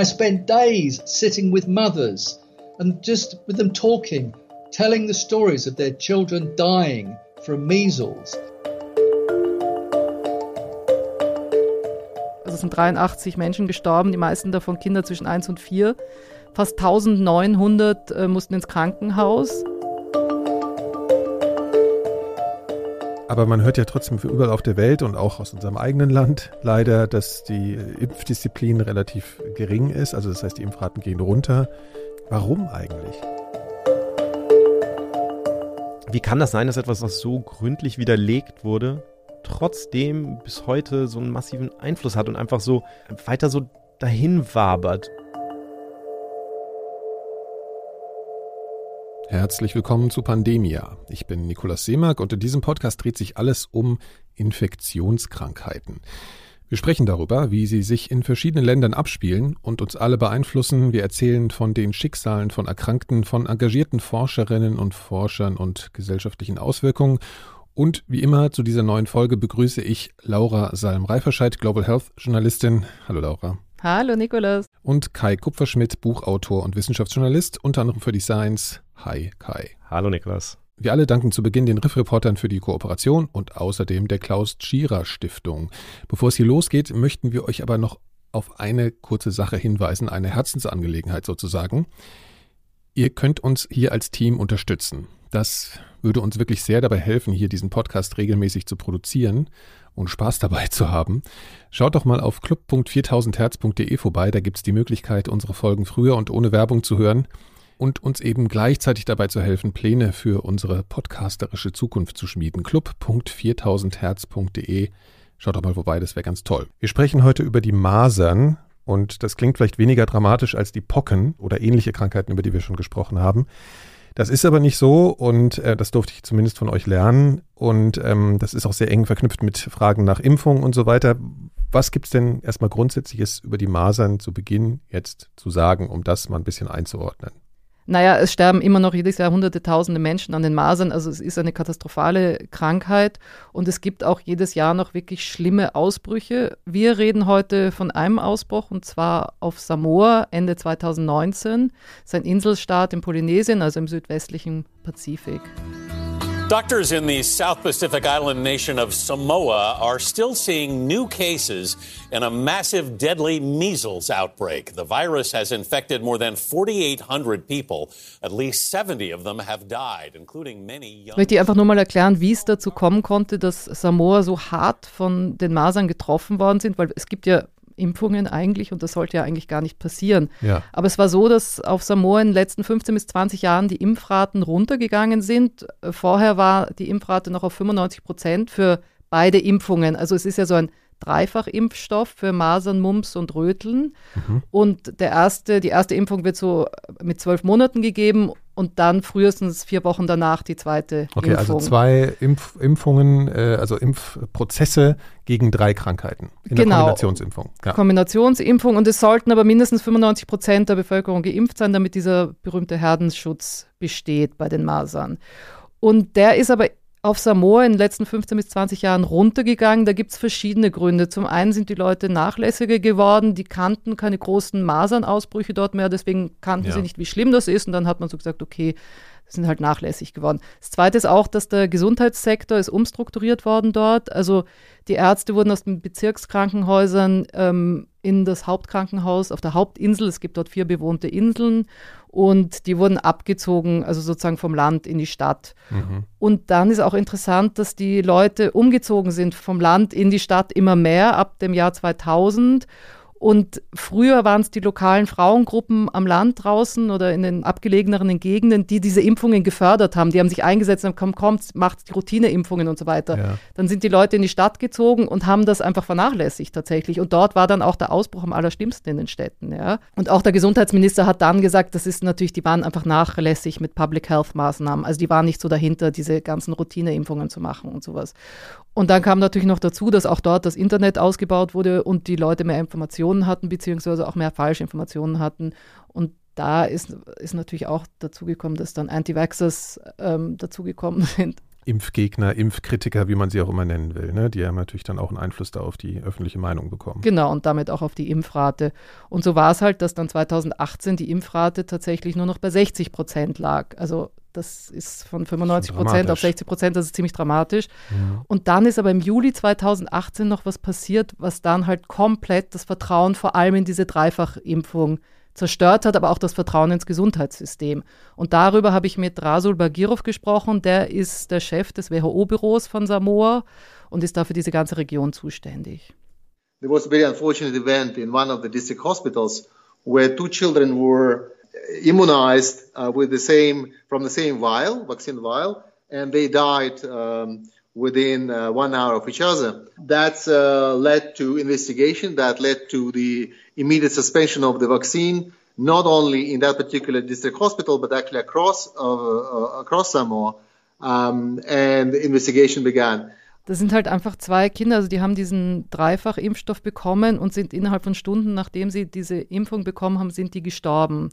I spent days sitting with mothers and just with them talking, telling the stories of their children dying from measles. Also sind 83 Menschen gestorben, die meisten davon Kinder zwischen 1 und 4. Fast 1900 äh, mussten ins Krankenhaus. Aber man hört ja trotzdem überall auf der Welt und auch aus unserem eigenen Land leider, dass die Impfdisziplin relativ gering ist. Also das heißt, die Impfraten gehen runter. Warum eigentlich? Wie kann das sein, dass etwas, was so gründlich widerlegt wurde, trotzdem bis heute so einen massiven Einfluss hat und einfach so weiter so dahin wabert? Herzlich willkommen zu Pandemia. Ich bin Nikolaus Seemark und in diesem Podcast dreht sich alles um Infektionskrankheiten. Wir sprechen darüber, wie sie sich in verschiedenen Ländern abspielen und uns alle beeinflussen. Wir erzählen von den Schicksalen von Erkrankten, von engagierten Forscherinnen und Forschern und gesellschaftlichen Auswirkungen. Und wie immer zu dieser neuen Folge begrüße ich Laura Salm-Reiferscheid, Global Health Journalistin. Hallo Laura. Hallo Nikolaus. Und Kai Kupferschmidt, Buchautor und Wissenschaftsjournalist, unter anderem für die Science. Hi Kai. Hallo Niklas. Wir alle danken zu Beginn den Riff-Reportern für die Kooperation und außerdem der Klaus Tschira Stiftung. Bevor es hier losgeht, möchten wir euch aber noch auf eine kurze Sache hinweisen, eine Herzensangelegenheit sozusagen. Ihr könnt uns hier als Team unterstützen. Das würde uns wirklich sehr dabei helfen, hier diesen Podcast regelmäßig zu produzieren und Spaß dabei zu haben. Schaut doch mal auf club.4000herz.de vorbei, da gibt es die Möglichkeit, unsere Folgen früher und ohne Werbung zu hören und uns eben gleichzeitig dabei zu helfen, Pläne für unsere podcasterische Zukunft zu schmieden. club.4000herz.de. Schaut doch mal vorbei, das wäre ganz toll. Wir sprechen heute über die Masern und das klingt vielleicht weniger dramatisch als die Pocken oder ähnliche Krankheiten, über die wir schon gesprochen haben. Das ist aber nicht so und äh, das durfte ich zumindest von euch lernen und ähm, das ist auch sehr eng verknüpft mit Fragen nach Impfung und so weiter. Was gibt es denn erstmal Grundsätzliches über die Masern zu Beginn jetzt zu sagen, um das mal ein bisschen einzuordnen? Naja, es sterben immer noch jedes Jahr hunderte, tausende Menschen an den Masern. Also es ist eine katastrophale Krankheit und es gibt auch jedes Jahr noch wirklich schlimme Ausbrüche. Wir reden heute von einem Ausbruch und zwar auf Samoa Ende 2019. Sein Inselstaat in Polynesien, also im südwestlichen Pazifik. Doctors in the South Pacific island nation of Samoa are still seeing new cases in a massive deadly measles outbreak. The virus has infected more than 4,800 people. At least 70 of them have died, including many young. Ich möchte einfach nur mal erklären, wie es dazu kommen konnte, dass Samoa so hart von den Masern getroffen worden sind, weil es gibt ja Impfungen eigentlich und das sollte ja eigentlich gar nicht passieren. Ja. Aber es war so, dass auf Samoa in den letzten 15 bis 20 Jahren die Impfraten runtergegangen sind. Vorher war die Impfrate noch auf 95 Prozent für beide Impfungen. Also es ist ja so ein Dreifachimpfstoff für Masern, Mumps und Röteln. Mhm. Und der erste, die erste Impfung wird so mit zwölf Monaten gegeben und dann frühestens vier Wochen danach die zweite Okay, Impfung. also zwei Impf Impfungen, äh, also Impfprozesse gegen drei Krankheiten in der Genau. Kombinationsimpfung. Ja. Kombinationsimpfung und es sollten aber mindestens 95 Prozent der Bevölkerung geimpft sein, damit dieser berühmte Herdenschutz besteht bei den Masern. Und der ist aber auf Samoa in den letzten 15 bis 20 Jahren runtergegangen. Da gibt es verschiedene Gründe. Zum einen sind die Leute nachlässiger geworden, die kannten keine großen Masernausbrüche dort mehr, deswegen kannten Ja. sie nicht, wie schlimm das ist. Und dann hat man so gesagt, okay, sind halt nachlässig geworden. Das Zweite ist auch, dass der Gesundheitssektor ist umstrukturiert worden dort. Also die Ärzte wurden aus den Bezirkskrankenhäusern ähm, in das Hauptkrankenhaus auf der Hauptinsel. Es gibt dort vier bewohnte Inseln und die wurden abgezogen, also sozusagen vom Land in die Stadt. Mhm. Und dann ist auch interessant, dass die Leute umgezogen sind vom Land in die Stadt immer mehr ab dem Jahr 2000. Und früher waren es die lokalen Frauengruppen am Land draußen oder in den abgelegeneren Gegenden, die diese Impfungen gefördert haben. Die haben sich eingesetzt und haben, komm, kommt, macht die Routineimpfungen und so weiter. Ja. Dann sind die Leute in die Stadt gezogen und haben das einfach vernachlässigt tatsächlich. Und dort war dann auch der Ausbruch am allerschlimmsten in den Städten. Ja. Und auch der Gesundheitsminister hat dann gesagt, das ist natürlich, die waren einfach nachlässig mit Public Health Maßnahmen. Also die waren nicht so dahinter, diese ganzen Routineimpfungen zu machen und sowas. Und dann kam natürlich noch dazu, dass auch dort das Internet ausgebaut wurde und die Leute mehr Informationen hatten, beziehungsweise auch mehr Falschinformationen hatten. Und da ist, ist natürlich auch dazugekommen, dass dann Anti-Vaxxers ähm, dazugekommen sind. Impfgegner, Impfkritiker, wie man sie auch immer nennen will. Ne? Die haben natürlich dann auch einen Einfluss da auf die öffentliche Meinung bekommen. Genau, und damit auch auf die Impfrate. Und so war es halt, dass dann 2018 die Impfrate tatsächlich nur noch bei 60 Prozent lag. Also das ist von 95 Prozent auf 60 Prozent, das ist ziemlich dramatisch. Mhm. Und dann ist aber im Juli 2018 noch was passiert, was dann halt komplett das Vertrauen vor allem in diese Dreifachimpfung zerstört hat, aber auch das Vertrauen ins Gesundheitssystem. Und darüber habe ich mit Rasul Bagirov gesprochen, der ist der Chef des WHO-Büros von Samoa und ist da für diese ganze Region zuständig. There was a very unfortunate event in one of the district hospitals where two children were immunized uh, with the same from the same vial, vaccine vial, and they died um, within uh, one hour of each other. That's uh, led to investigation. That led to the immediate suspension of the vaccine, not only in that particular district hospital, but actually across uh, uh across Samoa. Um, and investigation began. Das sind halt einfach zwei Kinder, also die haben diesen Dreifach-Impfstoff bekommen und sind innerhalb von Stunden, nachdem sie diese Impfung bekommen haben, sind die gestorben.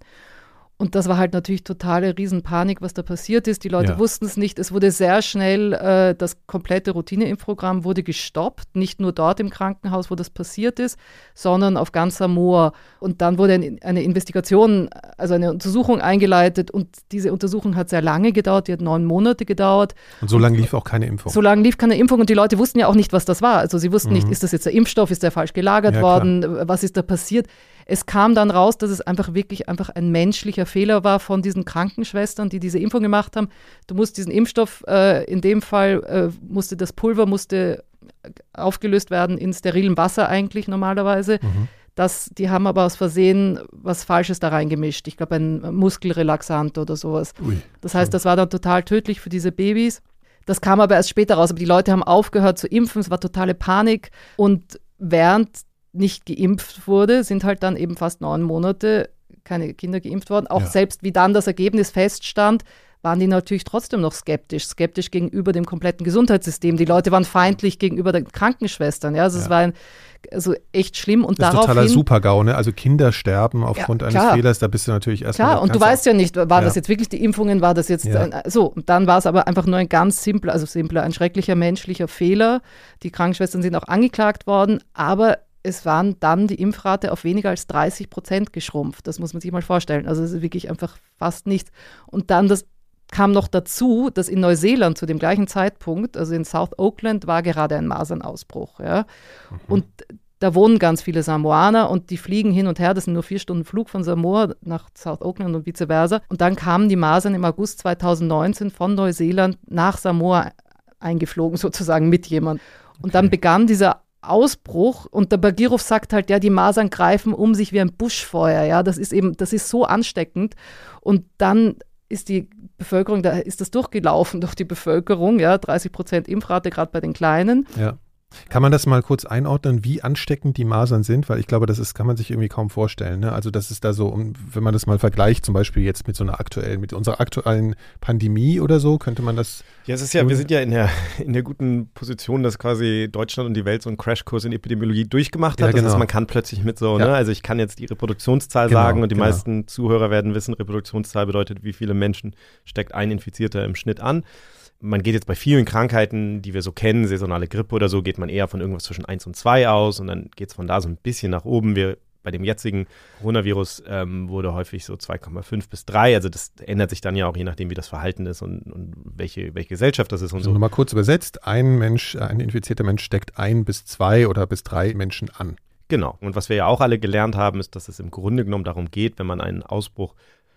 Und das war halt natürlich totale Riesenpanik, was da passiert ist. Die Leute ja. wussten es nicht. Es wurde sehr schnell, äh, das komplette Routineimpfprogramm wurde gestoppt. Nicht nur dort im Krankenhaus, wo das passiert ist, sondern auf ganz Samoa. Und dann wurde eine Investigation, also eine Untersuchung eingeleitet. Und diese Untersuchung hat sehr lange gedauert. Die hat neun Monate gedauert. Und so lange lief auch keine Impfung. So lange lief keine Impfung. Und die Leute wussten ja auch nicht, was das war. Also sie wussten mhm. nicht, ist das jetzt der Impfstoff? Ist der falsch gelagert ja, worden? Klar. Was ist da passiert? Es kam dann raus, dass es einfach wirklich einfach ein menschlicher Fehler war von diesen Krankenschwestern, die diese Impfung gemacht haben. Du musst diesen Impfstoff, äh, in dem Fall äh, musste das Pulver musste aufgelöst werden in sterilem Wasser eigentlich normalerweise. Mhm. Das, die haben aber aus Versehen was Falsches da reingemischt. Ich glaube, ein Muskelrelaxant oder sowas. Ui. Das heißt, das war dann total tödlich für diese Babys. Das kam aber erst später raus. Aber die Leute haben aufgehört zu impfen. Es war totale Panik. Und während nicht geimpft wurde, sind halt dann eben fast neun Monate keine Kinder geimpft worden. Auch ja. selbst wie dann das Ergebnis feststand, waren die natürlich trotzdem noch skeptisch, skeptisch gegenüber dem kompletten Gesundheitssystem. Die Leute waren feindlich gegenüber den Krankenschwestern. Ja, also ja. es war ein, also echt schlimm. Und das ist totaler Supergau, ne? Also Kinder sterben aufgrund ja, eines Fehlers, da bist du natürlich erstmal. Klar, und du weißt ja nicht, waren ja. das jetzt wirklich die Impfungen, war das jetzt ein, so. Und dann war es aber einfach nur ein ganz simpler, also simpler, ein schrecklicher menschlicher Fehler. Die Krankenschwestern sind auch angeklagt worden, aber es waren dann die Impfrate auf weniger als 30 Prozent geschrumpft. Das muss man sich mal vorstellen. Also es ist wirklich einfach fast nichts. Und dann das kam noch dazu, dass in Neuseeland zu dem gleichen Zeitpunkt, also in South Oakland, war gerade ein Masernausbruch. Ja? Mhm. Und da wohnen ganz viele Samoaner und die fliegen hin und her. Das sind nur vier Stunden Flug von Samoa nach South Oakland und vice versa. Und dann kamen die Masern im August 2019 von Neuseeland nach Samoa eingeflogen, sozusagen mit jemand. Und okay. dann begann dieser Ausbruch und der Bagirov sagt halt, ja, die Masern greifen um sich wie ein Buschfeuer, ja, das ist eben, das ist so ansteckend und dann ist die Bevölkerung, da ist das durchgelaufen durch die Bevölkerung, ja, 30 Prozent Impfrate gerade bei den Kleinen. Ja. Kann man das mal kurz einordnen, wie ansteckend die Masern sind? Weil ich glaube, das ist, kann man sich irgendwie kaum vorstellen. Ne? Also das ist da so, wenn man das mal vergleicht, zum Beispiel jetzt mit so einer aktuellen, mit unserer aktuellen Pandemie oder so, könnte man das. Ja, es ist ja, wir sind ja in der, in der guten Position, dass quasi Deutschland und die Welt so einen Crashkurs in Epidemiologie durchgemacht hat. Ja, genau. Das heißt, man kann plötzlich mit so, ja. ne, also ich kann jetzt die Reproduktionszahl genau, sagen und die genau. meisten Zuhörer werden wissen, Reproduktionszahl bedeutet, wie viele Menschen steckt ein Infizierter im Schnitt an man geht jetzt bei vielen Krankheiten, die wir so kennen, saisonale Grippe oder so, geht man eher von irgendwas zwischen 1 und 2 aus und dann geht es von da so ein bisschen nach oben. Wir bei dem jetzigen Coronavirus ähm, wurde häufig so 2,5 bis 3. Also das ändert sich dann ja auch je nachdem, wie das Verhalten ist und, und welche, welche Gesellschaft das ist und also so. Nochmal kurz übersetzt, ein Mensch, ein infizierter Mensch steckt ein bis zwei oder bis drei Menschen an. Genau. Und was wir ja auch alle gelernt haben, ist, dass es im Grunde genommen darum geht, wenn man einen Ausbruch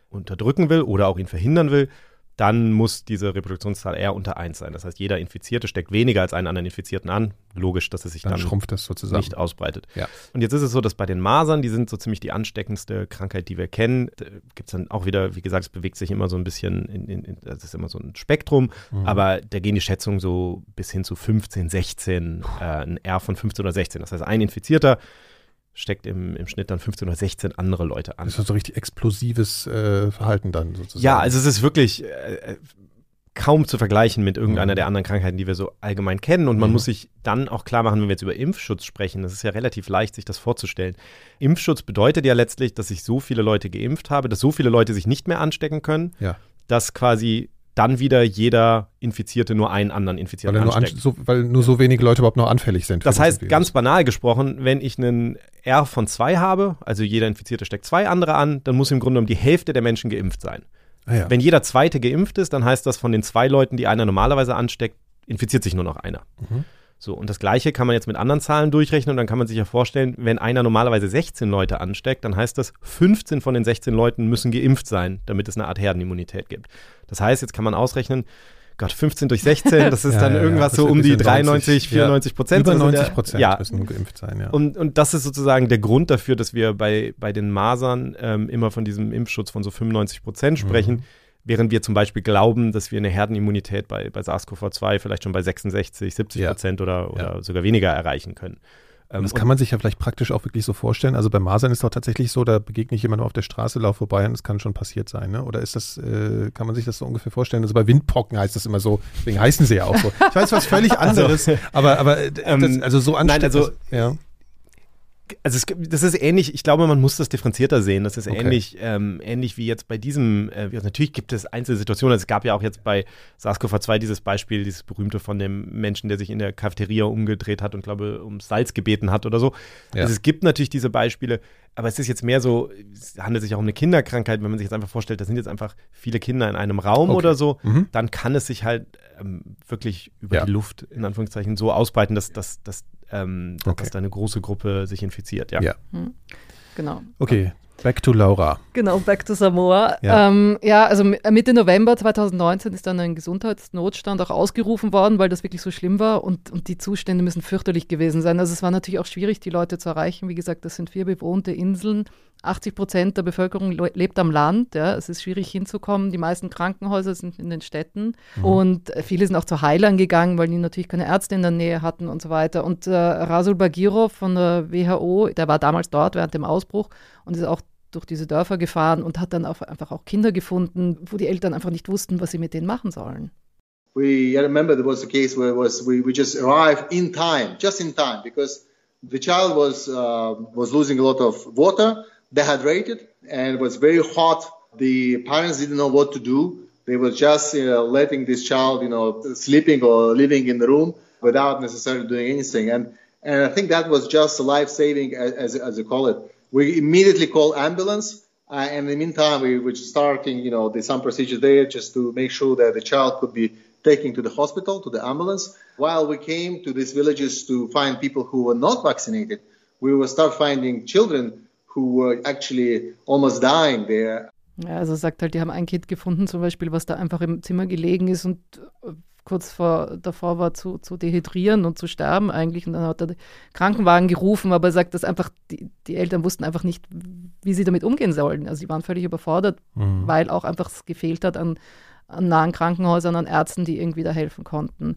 unterdrücken will oder auch ihn verhindern will, dann muss diese Reproduktionszahl eher unter 1 sein. Das heißt, jeder Infizierte steckt weniger als einen anderen Infizierten an. Logisch, dass es sich dann, dann schrumpft das sozusagen. nicht ausbreitet. Ja. Und jetzt ist es so, dass bei den Masern, die sind so ziemlich die ansteckendste Krankheit, die wir kennen, gibt es dann auch wieder, wie gesagt, es bewegt sich immer so ein bisschen, in, in, in, das ist immer so ein Spektrum, mhm. aber da gehen die Schätzungen so bis hin zu 15, 16, äh, ein R von 15 oder 16. Das heißt, ein Infizierter steckt im, im Schnitt dann 15 oder 16 andere Leute an. Das ist so richtig explosives äh, Verhalten dann sozusagen. Ja, also es ist wirklich äh, kaum zu vergleichen mit irgendeiner mhm. der anderen Krankheiten, die wir so allgemein kennen. Und man mhm. muss sich dann auch klar machen, wenn wir jetzt über Impfschutz sprechen, das ist ja relativ leicht, sich das vorzustellen. Impfschutz bedeutet ja letztlich, dass ich so viele Leute geimpft habe, dass so viele Leute sich nicht mehr anstecken können, ja. dass quasi dann wieder jeder Infizierte nur einen anderen Infizierten weil ansteckt. Nur an, so, weil nur so wenige Leute überhaupt noch anfällig sind. Das heißt, ganz banal gesprochen, wenn ich einen R von zwei habe, also jeder Infizierte steckt zwei andere an, dann muss im Grunde um die Hälfte der Menschen geimpft sein. Ah ja. Wenn jeder Zweite geimpft ist, dann heißt das von den zwei Leuten, die einer normalerweise ansteckt, infiziert sich nur noch einer. Mhm. So, und das Gleiche kann man jetzt mit anderen Zahlen durchrechnen und dann kann man sich ja vorstellen, wenn einer normalerweise 16 Leute ansteckt, dann heißt das, 15 von den 16 Leuten müssen geimpft sein, damit es eine Art Herdenimmunität gibt. Das heißt, jetzt kann man ausrechnen, Gott, 15 durch 16, das ist ja, dann ja, irgendwas so um die 93, 94 Prozent. Über 90 Prozent ja. müssen geimpft sein, ja. Und, und das ist sozusagen der Grund dafür, dass wir bei, bei den Masern ähm, immer von diesem Impfschutz von so 95 Prozent sprechen. Mhm während wir zum Beispiel glauben, dass wir eine Herdenimmunität bei, bei SARS-CoV-2 vielleicht schon bei 66, 70 Prozent ja. oder, oder ja. sogar weniger erreichen können. Ähm, das kann man sich ja vielleicht praktisch auch wirklich so vorstellen. Also bei Masern ist doch tatsächlich so, da begegne ich jemandem auf der Straße, laufe vorbei und es kann schon passiert sein. Ne? Oder ist das, äh, kann man sich das so ungefähr vorstellen? Also bei Windpocken heißt das immer so, deswegen heißen sie ja auch so. Ich weiß was völlig also, anderes, also, aber, aber äh, ähm, das, also so anstrengend. Nein, also, ja also es, das ist ähnlich, ich glaube, man muss das differenzierter sehen. Das ist okay. ähnlich, ähm, ähnlich wie jetzt bei diesem, äh, natürlich gibt es einzelne Situationen. Es gab ja auch jetzt bei SARS-CoV-2 dieses Beispiel, dieses berühmte von dem Menschen, der sich in der Cafeteria umgedreht hat und glaube, um Salz gebeten hat oder so. Ja. Also es gibt natürlich diese Beispiele, aber es ist jetzt mehr so, es handelt sich auch um eine Kinderkrankheit, wenn man sich jetzt einfach vorstellt, da sind jetzt einfach viele Kinder in einem Raum okay. oder so, mhm. dann kann es sich halt ähm, wirklich über ja. die Luft in Anführungszeichen so ausbreiten, dass, dass, dass ähm, okay. dass da eine große Gruppe sich infiziert. Ja, ja. Hm. genau. Okay, Back to Laura. Genau, back to Samoa. Ja, ähm, ja also Mitte November 2019 ist dann ein Gesundheitsnotstand auch ausgerufen worden, weil das wirklich so schlimm war und, und die Zustände müssen fürchterlich gewesen sein. Also es war natürlich auch schwierig, die Leute zu erreichen. Wie gesagt, das sind vier bewohnte Inseln 80 Prozent der Bevölkerung lebt am Land. Ja. Es ist schwierig hinzukommen. Die meisten Krankenhäuser sind in den Städten. Mhm. Und viele sind auch zu Heilern gegangen, weil die natürlich keine Ärzte in der Nähe hatten und so weiter. Und äh, Rasul Bagirov von der WHO, der war damals dort während dem Ausbruch und ist auch durch diese Dörfer gefahren und hat dann auch einfach auch Kinder gefunden, wo die Eltern einfach nicht wussten, was sie mit denen machen sollen. We I remember there was a case where was we, we just arrived in time, just in time, because the child was uh, was losing a lot of water. Dehydrated and it was very hot. The parents didn't know what to do. They were just you know, letting this child, you know, sleeping or living in the room without necessarily doing anything. And and I think that was just life saving, as, as you call it. We immediately call ambulance. Uh, and in the meantime, we were starting, you know, the, some procedures there just to make sure that the child could be taken to the hospital, to the ambulance. While we came to these villages to find people who were not vaccinated, we will start finding children who were actually almost dying there. Ja, also sagt halt, die haben ein Kind gefunden, zum Beispiel, was da einfach im Zimmer gelegen ist und äh, kurz vor, davor war zu, zu dehydrieren und zu sterben eigentlich. Und dann hat er den Krankenwagen gerufen, aber er sagt, dass einfach die, die Eltern wussten einfach nicht, wie sie damit umgehen sollen. Also sie waren völlig überfordert, mhm. weil auch einfach es gefehlt hat an, an nahen Krankenhäusern, an Ärzten, die irgendwie da helfen konnten.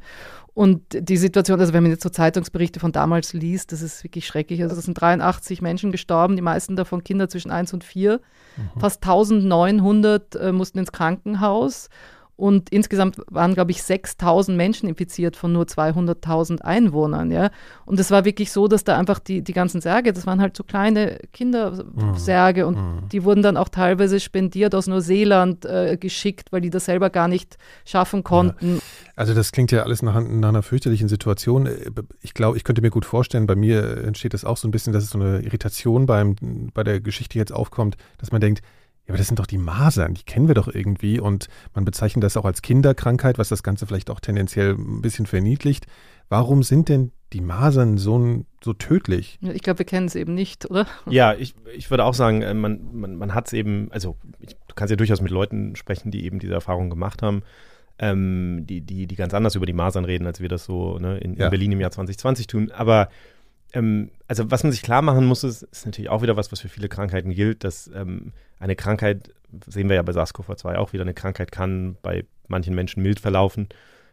Und die Situation, also wenn man jetzt so Zeitungsberichte von damals liest, das ist wirklich schrecklich. Also es sind 83 Menschen gestorben, die meisten davon Kinder zwischen 1 und 4. Mhm. Fast 1900 äh, mussten ins Krankenhaus. Und insgesamt waren, glaube ich, 6000 Menschen infiziert von nur 200.000 Einwohnern. Ja? Und es war wirklich so, dass da einfach die, die ganzen Särge, das waren halt so kleine Kindersärge und mhm. die wurden dann auch teilweise spendiert aus Neuseeland äh, geschickt, weil die das selber gar nicht schaffen konnten. Ja. Also das klingt ja alles nach, nach einer fürchterlichen Situation. Ich glaube, ich könnte mir gut vorstellen, bei mir entsteht das auch so ein bisschen, dass es so eine Irritation beim, bei der Geschichte jetzt aufkommt, dass man denkt, ja, aber das sind doch die Masern, die kennen wir doch irgendwie und man bezeichnet das auch als Kinderkrankheit, was das Ganze vielleicht auch tendenziell ein bisschen verniedlicht. Warum sind denn die Masern so, so tödlich? Ich glaube, wir kennen es eben nicht, oder? Ja, ich, ich würde auch sagen, äh, man, man, man hat es eben, also ich, du kannst ja durchaus mit Leuten sprechen, die eben diese Erfahrung gemacht haben, ähm, die, die, die ganz anders über die Masern reden, als wir das so ne, in, ja. in Berlin im Jahr 2020 tun. Aber ähm, also was man sich klar machen muss, ist, ist, natürlich auch wieder was, was für viele Krankheiten gilt, dass ähm, eine Krankheit, sehen wir ja bei SARS-CoV-2 auch wieder, eine Krankheit kann bei manchen Menschen mild verlaufen.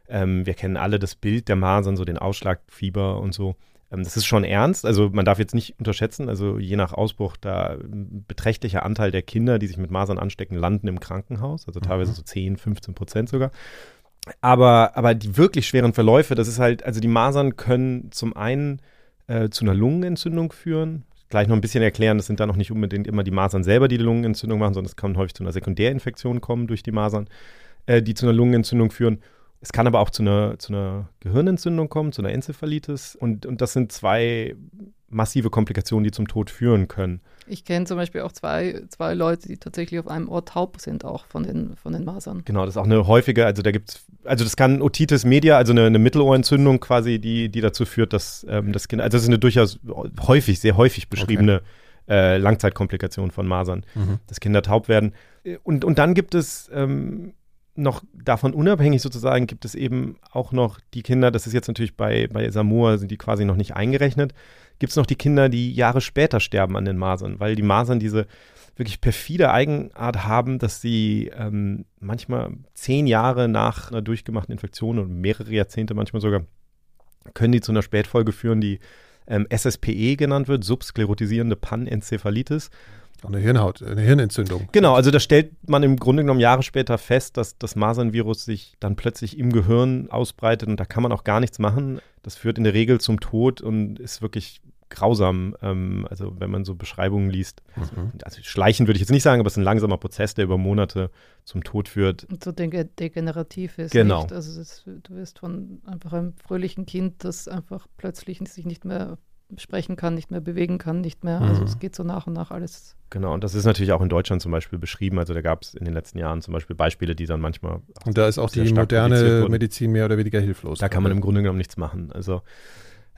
Ähm, wir kennen alle das Bild der Masern, so den Ausschlag, Fieber und so. Ähm, das ist schon ernst, also man darf jetzt nicht unterschätzen, also je nach Ausbruch, da ein beträchtlicher Anteil der Kinder, die sich mit Masern anstecken, landen im Krankenhaus, also teilweise mhm. so 10, 15 Prozent sogar. Aber, aber die wirklich schweren Verläufe, das ist halt, also die Masern können zum einen äh, zu einer Lungenentzündung führen. Gleich noch ein bisschen erklären, das sind dann noch nicht unbedingt immer die Masern selber, die die Lungenentzündung machen, sondern es kann häufig zu einer Sekundärinfektion kommen durch die Masern. äh, die zu einer Lungenentzündung führen. Es kann aber auch zu einer, zu einer Gehirnentzündung kommen, zu einer Enzephalitis. Und, und das sind zwei massive Komplikationen, die zum Tod führen können. Ich kenne zum Beispiel auch zwei, zwei Leute, die tatsächlich auf einem Ort taub sind, auch von den, von den Masern. Genau, das ist auch eine häufige, also da gibt es, also das kann Otitis media, also eine, eine Mittelohrentzündung quasi, die, die dazu führt, dass ähm, das Kind, also das ist eine durchaus häufig, sehr häufig beschriebene okay. äh, Langzeitkomplikation von Masern, mhm. dass Kinder taub werden. Und, und dann gibt es ähm, noch davon unabhängig sozusagen gibt es eben auch noch die Kinder, das ist jetzt natürlich bei, bei Samoa, sind die quasi noch nicht eingerechnet, gibt es noch die Kinder, die Jahre später sterben an den Masern, weil die Masern diese wirklich perfide Eigenart haben, dass sie ähm, manchmal zehn Jahre nach einer durchgemachten Infektion und mehrere Jahrzehnte manchmal sogar, können die zu einer Spätfolge führen, die ähm, SSPE genannt wird, subsklerotisierende Panenzephalitis. Eine Hirnhaut, eine Hirnentzündung. Genau, also da stellt man im Grunde genommen Jahre später fest, dass das Masernvirus sich dann plötzlich im Gehirn ausbreitet und da kann man auch gar nichts machen. Das führt in der Regel zum Tod und ist wirklich grausam, ähm, also wenn man so Beschreibungen liest. Also, mhm. also schleichen würde ich jetzt nicht sagen, aber es ist ein langsamer Prozess, der über Monate zum Tod führt. Und so degenerativ ist. Genau. Nicht? Also ist, du wirst von einfach einem fröhlichen Kind, das einfach plötzlich sich nicht mehr sprechen kann, nicht mehr bewegen kann, nicht mehr. Also mhm. es geht so nach und nach alles. Genau, und das ist natürlich auch in Deutschland zum Beispiel beschrieben. Also da gab es in den letzten Jahren zum Beispiel Beispiele, die dann manchmal. Und da ist auch die moderne Medizin mehr oder weniger hilflos. Da kann man im Grunde genommen nichts machen. Also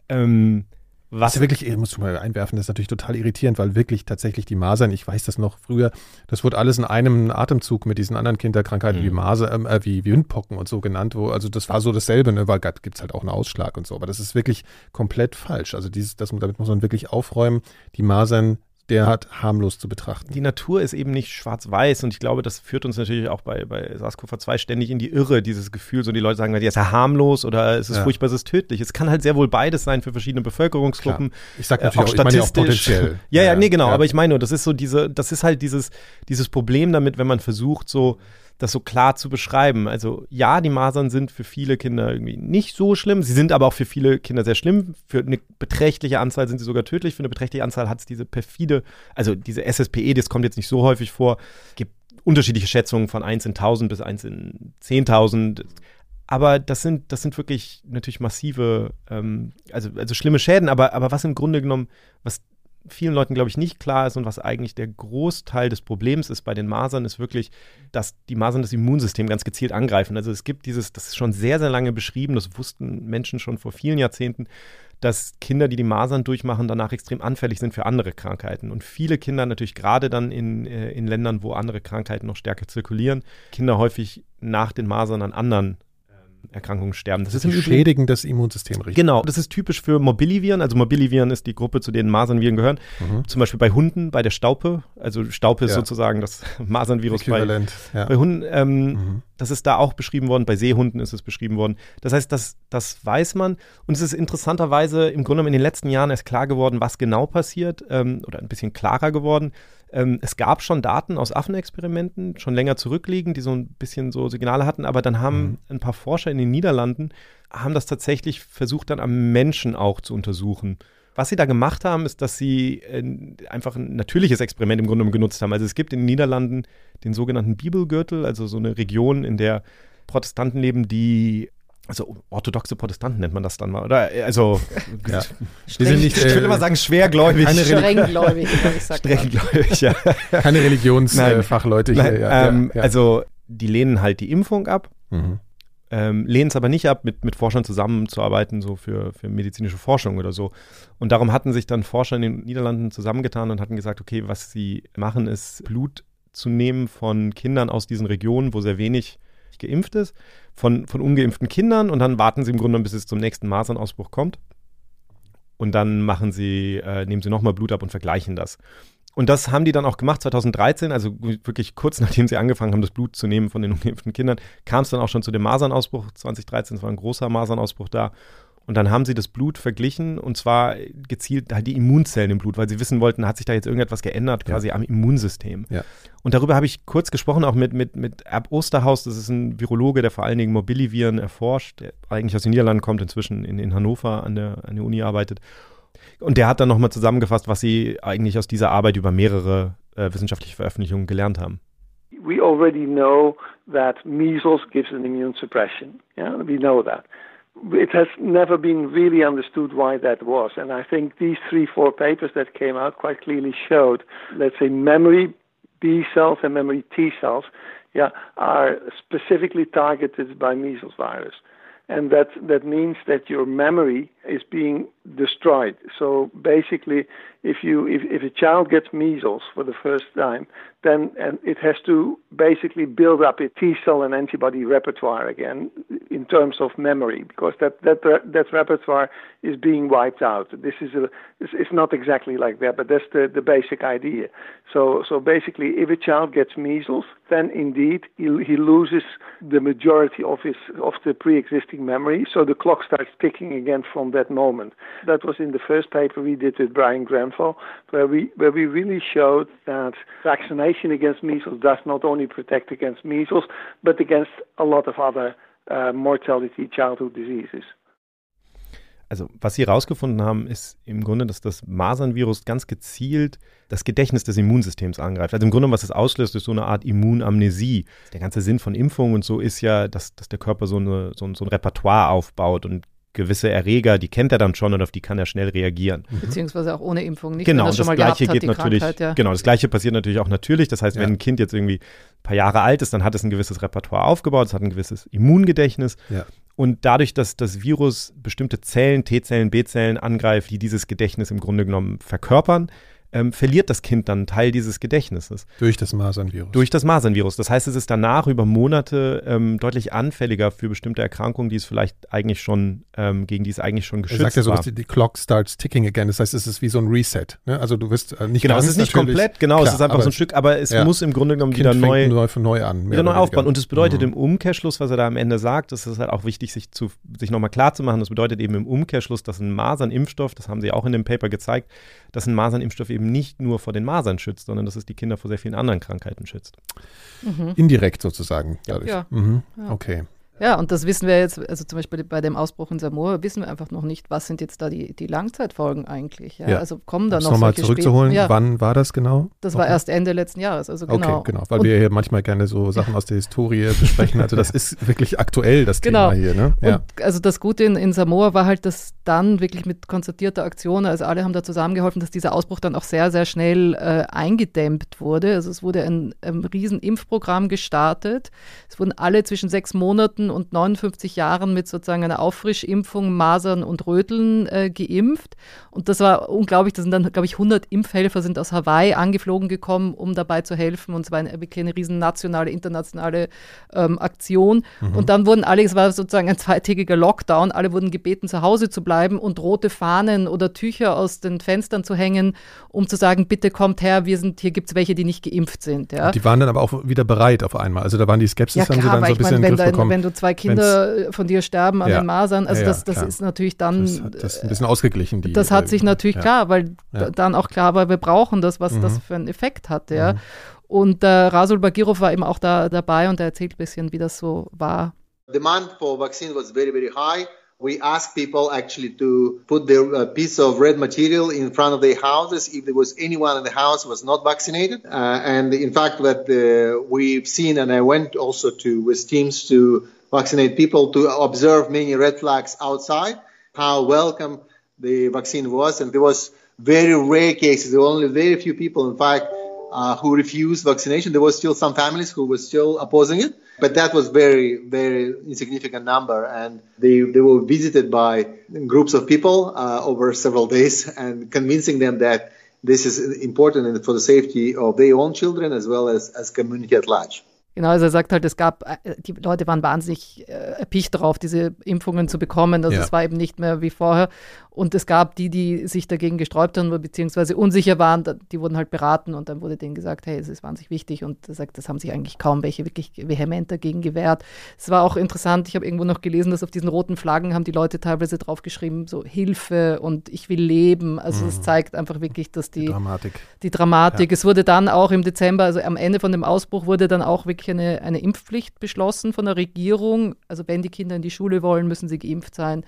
ähm, was ja wirklich, muss ich mal einwerfen, das ist natürlich total irritierend, weil wirklich tatsächlich die Masern, ich weiß das noch früher, das wurde alles in einem Atemzug mit diesen anderen Kinderkrankheiten mhm. wie Masern, äh, wie, wie Windpocken und so genannt, wo, also das war so dasselbe, ne, weil gibt es halt auch einen Ausschlag und so, aber das ist wirklich komplett falsch. Also dieses, das, damit muss man wirklich aufräumen. Die Masern derart harmlos zu betrachten. Die Natur ist eben nicht schwarz-weiß und ich glaube, das führt uns natürlich auch bei, bei SARS-CoV-2 ständig in die Irre, dieses Gefühl, so die Leute sagen, die ist ja harmlos oder es ist ja. furchtbar, es ist tödlich. Es kann halt sehr wohl beides sein für verschiedene Bevölkerungsgruppen. Klar. Ich sage natürlich äh, auch, auch, ich meine auch potenziell. ja, ja, nee, genau, ja. aber ich meine nur, das ist so diese, das ist halt dieses, dieses Problem damit, wenn man versucht, so das so klar zu beschreiben. Also ja, die Masern sind für viele Kinder irgendwie nicht so schlimm. Sie sind aber auch für viele Kinder sehr schlimm. Für eine beträchtliche Anzahl sind sie sogar tödlich. Für eine beträchtliche Anzahl hat es diese perfide, also diese SSPE, das kommt jetzt nicht so häufig vor. Gibt unterschiedliche Schätzungen von 1 in 1000 bis 1 in 10.000. Aber das sind, das sind wirklich natürlich massive, ähm, also, also schlimme Schäden. Aber, aber was im Grunde genommen, was vielen Leuten, glaube ich, nicht klar ist und was eigentlich der Großteil des Problems ist bei den Masern, ist wirklich, dass die Masern das Immunsystem ganz gezielt angreifen. Also es gibt dieses, das ist schon sehr, sehr lange beschrieben, das wussten Menschen schon vor vielen Jahrzehnten, dass Kinder, die die Masern durchmachen, danach extrem anfällig sind für andere Krankheiten. Und viele Kinder natürlich gerade dann in, äh, in Ländern, wo andere Krankheiten noch stärker zirkulieren, Kinder häufig nach den Masern an anderen Erkrankungen sterben. Das, ist schädigen das Immunsystem richtig. Genau, das ist typisch für Mobiliviren. Also Mobiliviren ist die Gruppe, zu denen Masernviren gehören. Mhm. Zum Beispiel bei Hunden, bei der Staupe. Also Staupe ist ja. sozusagen das Masernvirus bei, ja. bei Hunden. Ähm, mhm. Das ist da auch beschrieben worden. Bei Seehunden ist es beschrieben worden. Das heißt, das, das weiß man. Und es ist interessanterweise im Grunde genommen in den letzten Jahren erst klar geworden, was genau passiert ähm, oder ein bisschen klarer geworden. Ähm, es gab schon Daten aus Affenexperimenten, schon länger zurückliegen, die so ein bisschen so Signale hatten, aber dann haben mhm. ein paar Forscher in den Niederlanden haben das tatsächlich versucht, dann am Menschen auch zu untersuchen. Was sie da gemacht haben, ist, dass sie äh, einfach ein natürliches Experiment im Grunde genommen genutzt haben. Also es gibt in den Niederlanden den sogenannten Bibelgürtel, also so eine Region, in der Protestanten leben, die also orthodoxe Protestanten nennt man das dann mal, oder? Also, ja. die sind nicht, ich würde äh, mal sagen, schwergläubig. Keine Strenggläubig, ich sag Strenggläubig, ja. Keine Religionsfachleute hier, ja, ähm, ja, Also, die lehnen halt die Impfung ab, mhm. ähm, lehnen es aber nicht ab, mit, mit Forschern zusammenzuarbeiten, so für, für medizinische Forschung oder so. Und darum hatten sich dann Forscher in den Niederlanden zusammengetan und hatten gesagt, okay, was sie machen, ist Blut zu nehmen von Kindern aus diesen Regionen, wo sehr wenig geimpft ist, von, von ungeimpften Kindern und dann warten sie im Grunde, bis es zum nächsten Masernausbruch kommt. Und dann machen sie, äh, nehmen sie nochmal Blut ab und vergleichen das. Und das haben die dann auch gemacht 2013, also wirklich kurz nachdem sie angefangen haben, das Blut zu nehmen von den ungeimpften Kindern, kam es dann auch schon zu dem Masernausbruch 2013. Es war ein großer Masernausbruch da. Und dann haben sie das Blut verglichen und zwar gezielt halt die Immunzellen im Blut, weil sie wissen wollten, hat sich da jetzt irgendetwas geändert, quasi ja. am Immunsystem. Ja. Und darüber habe ich kurz gesprochen, auch mit, mit, mit Erb Osterhaus, das ist ein Virologe, der vor allen Dingen Mobiliviren erforscht, der eigentlich aus den Niederlanden kommt, inzwischen in, in Hannover an der, an der Uni arbeitet. Und der hat dann nochmal zusammengefasst, was sie eigentlich aus dieser Arbeit über mehrere äh, wissenschaftliche Veröffentlichungen gelernt haben. We already know that measles gives an immune suppression. Yeah, we know that. It has never been really understood why that was. And I think these three, four papers that came out quite clearly showed, let's say, memory B cells and memory T cells yeah, are specifically targeted by measles virus. And that, that means that your memory is being destroyed. So basically, if you if, if a child gets measles for the first time, then and it has to basically build up a T cell and antibody repertoire again in terms of memory, because that that that repertoire is being wiped out. This is a it's, not exactly like that, but that's the the basic idea. So so basically, if a child gets measles, then indeed he, he loses the majority of his of the pre-existing memory. So the clock starts ticking again from that moment. That was in the first paper we did with Brian Grenfell, where we where we really showed that vaccination against measles does not only protect against measles, but against a lot of other uh, mortality childhood diseases. Also, was Sie herausgefunden haben, ist im Grunde, dass das Masernvirus ganz gezielt das Gedächtnis des Immunsystems angreift. Also im Grunde, was es auslöst, ist so eine Art Immunamnesie. Der ganze Sinn von Impfungen und so ist ja, dass, dass der Körper so, eine, so, so ein Repertoire aufbaut und gewisse Erreger, die kennt er dann schon und auf die kann er schnell reagieren. Mhm. Beziehungsweise auch ohne Impfung nicht. Genau, und das Gleiche geht natürlich. Ja. Genau, das Gleiche passiert natürlich auch natürlich. Das heißt, ja. wenn ein Kind jetzt irgendwie ein paar Jahre alt ist, dann hat es ein gewisses Repertoire aufgebaut, es hat ein gewisses Immungedächtnis. Ja. Und dadurch, dass das Virus bestimmte Zellen, T-Zellen, B-Zellen angreift, die dieses Gedächtnis im Grunde genommen verkörpern, ähm, verliert das Kind dann einen Teil dieses Gedächtnisses. Durch das Masernvirus. Durch das Masernvirus. Das heißt, es ist danach über Monate ähm, deutlich anfälliger für bestimmte Erkrankungen, die es vielleicht eigentlich schon, ähm, gegen die es eigentlich schon geschützt er sagt ja so, war. Dass die, Clock starts ticking again. Das heißt, es ist wie so ein Reset. Ne? Also du wirst äh, nicht Genau, ganz, es ist nicht komplett, genau, klar, es ist einfach so ein Stück, aber es ja. muss im Grunde genommen kind wieder neu, neu von neu an. Wieder neu aufbauen. Und es bedeutet mhm. im Umkehrschluss, was er da am Ende sagt, das ist halt auch wichtig, sich, zu, sich nochmal klar zu machen, das bedeutet eben im Umkehrschluss, dass ein Masernimpfstoff, das haben sie auch in dem Paper gezeigt, dass ein Masernimpfstoff eben nicht nur vor den Masern schützt, sondern dass es die Kinder vor sehr vielen anderen Krankheiten schützt. Mhm. Indirekt sozusagen. Dadurch. Ja. Mhm. Okay. Ja, und das wissen wir jetzt, also zum Beispiel bei dem Ausbruch in Samoa, wissen wir einfach noch nicht, was sind jetzt da die, die Langzeitfolgen eigentlich. Ja? ja. Also kommen da noch nochmal zurückzuholen, ja. wann war das genau? Das war okay. erst Ende letzten Jahres, also genau. Okay, genau, weil und wir hier manchmal gerne so Sachen aus der Historie besprechen. Also das ist wirklich aktuell, das genau. Thema hier. Ne? Ja. Und also das Gute in, in Samoa war halt, dass dann wirklich mit konzertierter Aktion, also alle haben da zusammengeholfen, dass dieser Ausbruch dann auch sehr, sehr schnell äh, eingedämmt wurde. Also es wurde ein, ein riesen Impfprogramm gestartet. Es wurden alle zwischen sechs Monaten und 59 Jahren mit sozusagen einer Auffrischimpfung Masern und Röteln äh, geimpft. Und das war unglaublich. Da sind dann, glaube ich, 100 Impfhelfer sind aus Hawaii angeflogen gekommen, um dabei zu helfen. Und es war eine, wirklich eine riesen nationale, internationale ähm, Aktion. Mhm. Und dann wurden alle, es war sozusagen ein zweitägiger Lockdown, alle wurden gebeten, zu Hause zu bleiben und rote Fahnen oder Tücher aus den Fenstern zu hängen, um zu sagen, bitte kommt her, wir sind, hier gibt es welche, die nicht geimpft sind. Ja. Die waren dann aber auch wieder bereit auf einmal. Also da waren die Skepsis, ja, klar, haben sie dann so ein bisschen in den Griff dein, bekommen. Wenn du zwei Kinder von dir sterben an ja. den Masern, also ja, das, das ist natürlich dann. Das hat das ein bisschen ausgeglichen. Die, das hat sich natürlich klar, weil dann auch klar war, wir brauchen das, was mhm. das für einen Effekt hat. Ja. Mhm. Und äh, Rasul Bagirov war eben auch da dabei und er erzählt ein bisschen, wie das so war. Demand for vaccine was very, very high. we asked people actually to put their uh, piece of red material in front of their houses if there was anyone in the house who was not vaccinated. Uh, and in fact, what uh, we've seen, and I went also to with teams to vaccinate people to observe many red flags outside, how welcome the vaccine was, and there was very rare cases. There were only very few people, in fact, uh, who refused vaccination. There were still some families who were still opposing it, but that was very, very insignificant number. And they, they were visited by groups of people uh, over several days and convincing them that this is important for the safety of their own children as well as, as community at large. Genau, also er sagt halt, es gab, äh, die Leute waren wahnsinnig äh, erpicht darauf, diese Impfungen zu bekommen. Also ja. es war eben nicht mehr wie vorher. Und es gab die, die sich dagegen gesträubt haben, beziehungsweise unsicher waren, die wurden halt beraten und dann wurde denen gesagt, hey, es ist wahnsinnig wichtig. Und er sagt, das haben sich eigentlich kaum welche wirklich vehement dagegen gewehrt. Es war auch interessant, ich habe irgendwo noch gelesen, dass auf diesen roten Flaggen haben die Leute teilweise draufgeschrieben, so Hilfe und ich will leben. Also es mhm. zeigt einfach wirklich, dass die, die Dramatik. Die Dramatik. Ja. Es wurde dann auch im Dezember, also am Ende von dem Ausbruch wurde dann auch wirklich wirklich eine, eine Impfpflicht beschlossen von der Regierung. Also wenn die Kinder in die Schule wollen, müssen sie geimpft sein.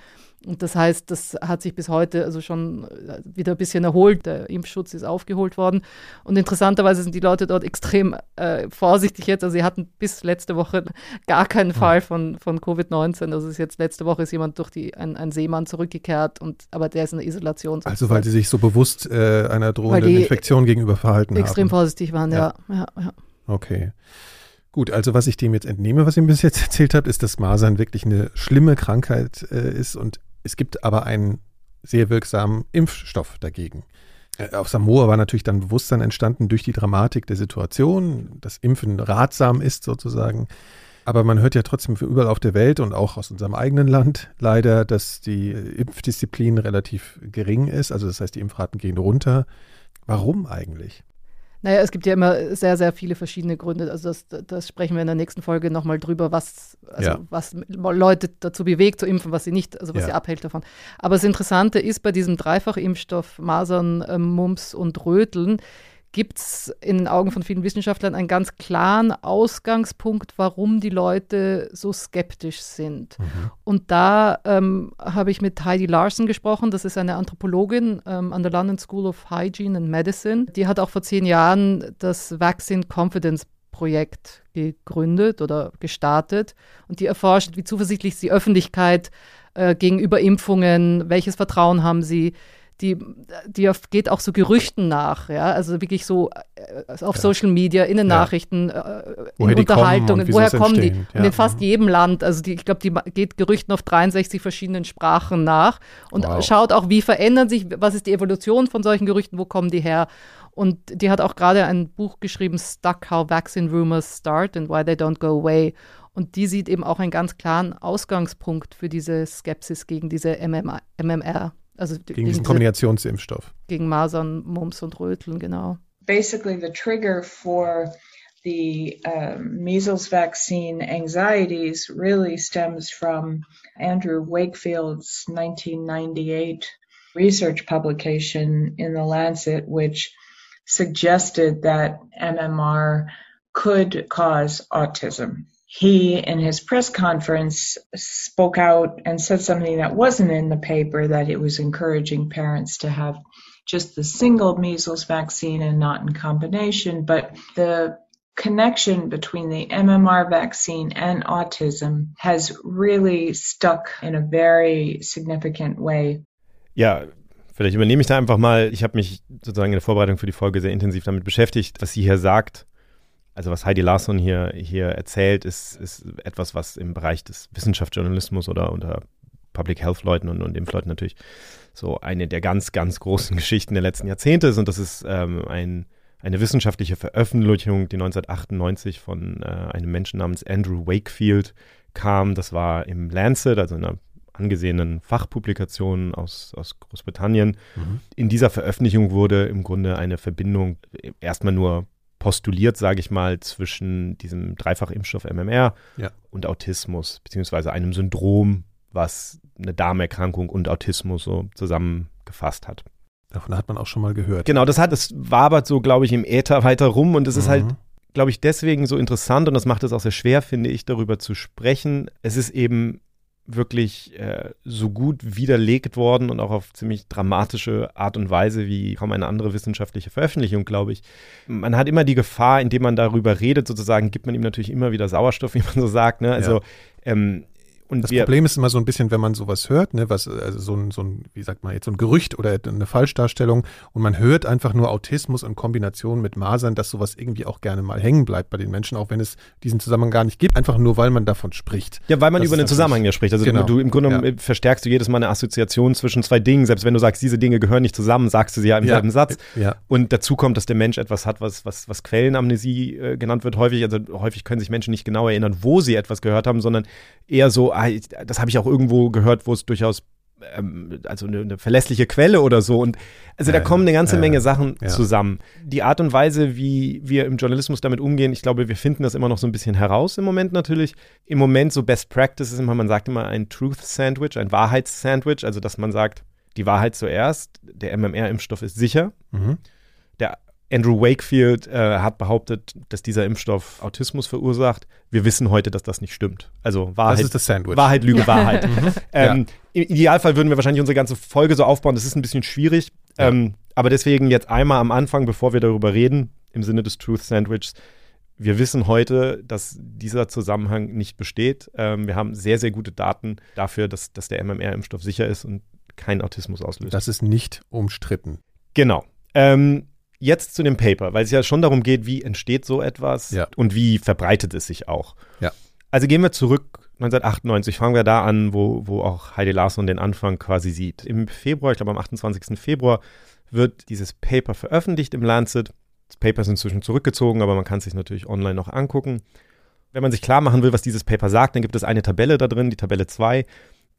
Und das heißt, das hat sich bis heute also schon äh, wieder ein bisschen erholt. Der Impfschutz ist aufgeholt worden. Und interessanterweise sind die Leute dort extrem äh, vorsichtig jetzt. Also sie hatten bis letzte Woche gar keinen Fall von, von Covid-19. Also ist jetzt letzte Woche ist jemand durch die, ein, ein Seemann zurückgekehrt, und, aber der ist in der Isolation. Also weil sie sich so bewusst äh, einer drohenden Infektion gegenüber verhalten extrem haben. Extrem vorsichtig waren, ja. ja, ja. Okay. Gut, also was ich dem jetzt entnehme, was ihr bis jetzt erzählt habt, ist, dass Masern wirklich eine schlimme Krankheit äh, ist und es gibt aber einen sehr wirksamen Impfstoff dagegen. Äh, auf Samoa war natürlich dann Bewusstsein entstanden durch die Dramatik der Situation, dass Impfen ratsam ist sozusagen. Aber man hört ja trotzdem überall auf der Welt und auch aus unserem eigenen Land leider, dass die Impfdisziplin relativ gering ist. Also das heißt, die Impfraten gehen runter. Warum eigentlich? Naja, es gibt ja immer sehr, sehr viele verschiedene Gründe. Also das, das sprechen wir in der nächsten Folge nochmal drüber, was, also ja. was Leute dazu bewegt zu impfen, was sie nicht, also was ja. sie abhält davon. Aber das Interessante ist bei diesem Dreifachimpfstoff Masern, äh, Mumps und Röteln, gibt es in den Augen von vielen Wissenschaftlern einen ganz klaren Ausgangspunkt, warum die Leute so skeptisch sind. Mhm. Und da ähm, habe ich mit Heidi Larson gesprochen, das ist eine Anthropologin ähm, an der London School of Hygiene and Medicine. Die hat auch vor zehn Jahren das Vaccine Confidence Projekt gegründet oder gestartet und die erforscht, wie zuversichtlich ist die Öffentlichkeit äh, gegenüber Impfungen, welches Vertrauen haben sie die, die geht auch so Gerüchten nach, ja, also wirklich so äh, auf ja. Social Media, in den ja. Nachrichten, äh, in Unterhaltungen, woher kommen die? Ja. Und in fast jedem Land, also die, ich glaube, die geht Gerüchten auf 63 verschiedenen Sprachen nach und wow. schaut auch, wie verändern sich, was ist die Evolution von solchen Gerüchten, wo kommen die her? Und die hat auch gerade ein Buch geschrieben, Stuck How Vaccine Rumors Start and Why They Don't Go Away. Und die sieht eben auch einen ganz klaren Ausgangspunkt für diese Skepsis gegen diese MMR. MMR. Also gegen diesen Kombinationsimpfstoff. Gegen Masern, Mumps und Röteln, genau. Basically the trigger for the um, measles vaccine anxieties really stems from Andrew Wakefield's 1998 research publication in the Lancet, which suggested that MMR could cause autism he, in his press conference, spoke out and said something that wasn't in the paper that it was encouraging parents to have just the single measles vaccine and not in combination. But the connection between the MMR vaccine and autism has really stuck in a very significant way. Ja, vielleicht übernehme ich da einfach mal. Ich habe mich sozusagen in der Vorbereitung für die Folge sehr intensiv damit beschäftigt, was sie hier sagt also was Heidi Larsson hier, hier erzählt, ist, ist etwas, was im Bereich des Wissenschaftsjournalismus oder unter Public Health Leuten und, und Impfleuten natürlich so eine der ganz, ganz großen Geschichten der letzten Jahrzehnte ist. Und das ist ähm, ein, eine wissenschaftliche Veröffentlichung, die 1998 von äh, einem Menschen namens Andrew Wakefield kam. Das war im Lancet, also in einer angesehenen Fachpublikation aus, aus Großbritannien. Mhm. In dieser Veröffentlichung wurde im Grunde eine Verbindung erstmal nur postuliert, sage ich mal, zwischen diesem Dreifachimpfstoff MMR ja. und Autismus, beziehungsweise einem Syndrom, was eine Darmerkrankung und Autismus so zusammengefasst hat. Davon hat man auch schon mal gehört. Genau, das hat, es wabert so, glaube ich, im Äther weiter rum und es mhm. ist halt, glaube ich, deswegen so interessant und das macht es auch sehr schwer, finde ich, darüber zu sprechen. Es ist eben wirklich äh, so gut widerlegt worden und auch auf ziemlich dramatische Art und Weise wie kaum eine andere wissenschaftliche Veröffentlichung, glaube ich. Man hat immer die Gefahr, indem man darüber redet, sozusagen, gibt man ihm natürlich immer wieder Sauerstoff, wie man so sagt. Ne? Also ja. ähm, und das Problem ist immer so ein bisschen, wenn man sowas hört, ne, was, also so ein, so ein, wie sagt man jetzt, so ein Gerücht oder eine Falschdarstellung und man hört einfach nur Autismus in Kombination mit Masern, dass sowas irgendwie auch gerne mal hängen bleibt bei den Menschen, auch wenn es diesen Zusammenhang gar nicht gibt, einfach nur weil man davon spricht. Ja, weil man das über den Zusammenhang ja spricht. Also genau. du im Grunde ja. verstärkst du jedes Mal eine Assoziation zwischen zwei Dingen. Selbst wenn du sagst, diese Dinge gehören nicht zusammen, sagst du sie ja im ja. selben Satz. Ja. Und dazu kommt, dass der Mensch etwas hat, was, was, was Quellenamnesie äh, genannt wird häufig. Also häufig können sich Menschen nicht genau erinnern, wo sie etwas gehört haben, sondern eher so, ah, das habe ich auch irgendwo gehört, wo es durchaus ähm, also eine, eine, verlässliche Quelle oder so. Und also ja, da kommen eine ganze ja, Menge Sachen ja. zusammen. Die Art und Weise, wie wir im Journalismus damit umgehen, ich glaube, wir finden das immer noch so ein bisschen heraus im Moment natürlich. Im Moment so Best Practice ist immer, man sagt immer ein Truth Sandwich, ein Wahrheitssandwich, also dass man sagt, die Wahrheit zuerst, der MMR-Impfstoff ist sicher. Mhm. Der Andrew Wakefield äh, hat behauptet, dass dieser Impfstoff Autismus verursacht. Wir wissen heute, dass das nicht stimmt. Also Wahrheit, das ist das Sandwich. Wahrheit, Lüge, Wahrheit. Mhm. ähm, ja. Im Idealfall würden wir wahrscheinlich unsere ganze Folge so aufbauen. Das ist ein bisschen schwierig. Ja. Ähm, aber deswegen jetzt einmal am Anfang, bevor wir darüber reden, im Sinne des Truth Sandwichs, wir wissen heute, dass dieser Zusammenhang nicht besteht. Ähm, wir haben sehr, sehr gute Daten dafür, dass, dass der MMR-Impfstoff sicher ist und keinen Autismus auslöst. Das ist nicht umstritten. Genau. Ähm, jetzt zu dem Paper, weil es ja schon darum geht, wie entsteht so etwas ja. und wie verbreitet es sich auch. Ja. Also gehen wir zurück 1998, fangen wir da an, wo, wo auch Heidi Larsson den Anfang quasi sieht. Im Februar, ich glaube am 28. Februar, wird dieses Paper veröffentlicht im Lancet. Das Paper ist inzwischen zurückgezogen, aber man kann es sich natürlich online noch angucken. Wenn man sich klar machen will, was dieses Paper sagt, dann gibt es eine Tabelle da drin, die Tabelle 2,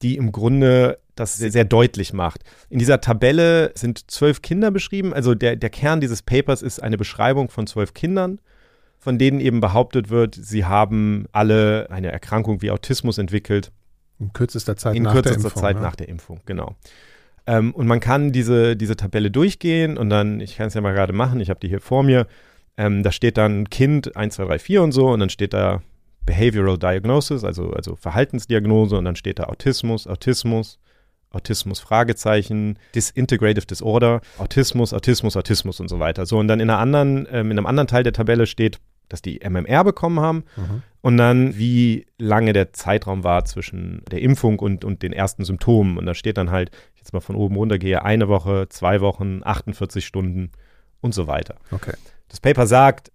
die im Grunde das sehr, sehr, deutlich macht. In dieser Tabelle sind zwölf Kinder beschrieben. Also der, der Kern dieses Papers ist eine Beschreibung von zwölf Kindern, von denen eben behauptet wird, sie haben alle eine Erkrankung wie Autismus entwickelt. In kürzester Zeit in nach kürzester der Impfung. Zeit ne? nach der Impfung, genau. Ähm, und man kann diese, diese Tabelle durchgehen und dann, ich kann es ja mal gerade machen, ich habe die hier vor mir. Ähm, da steht dann Kind 1, 2, 3, 4 und so und dann steht da Behavioral Diagnosis, also, also Verhaltensdiagnose und dann steht da Autismus, Autismus, Autismus, Fragezeichen, Disintegrative Disorder, Autismus, Autismus, Autismus und so weiter. So, und dann in, einer anderen, ähm, in einem anderen Teil der Tabelle steht, dass die MMR bekommen haben mhm. und dann, wie lange der Zeitraum war zwischen der Impfung und, und den ersten Symptomen. Und da steht dann halt, ich jetzt mal von oben runter gehe, eine Woche, zwei Wochen, 48 Stunden und so weiter. Okay. Das Paper sagt,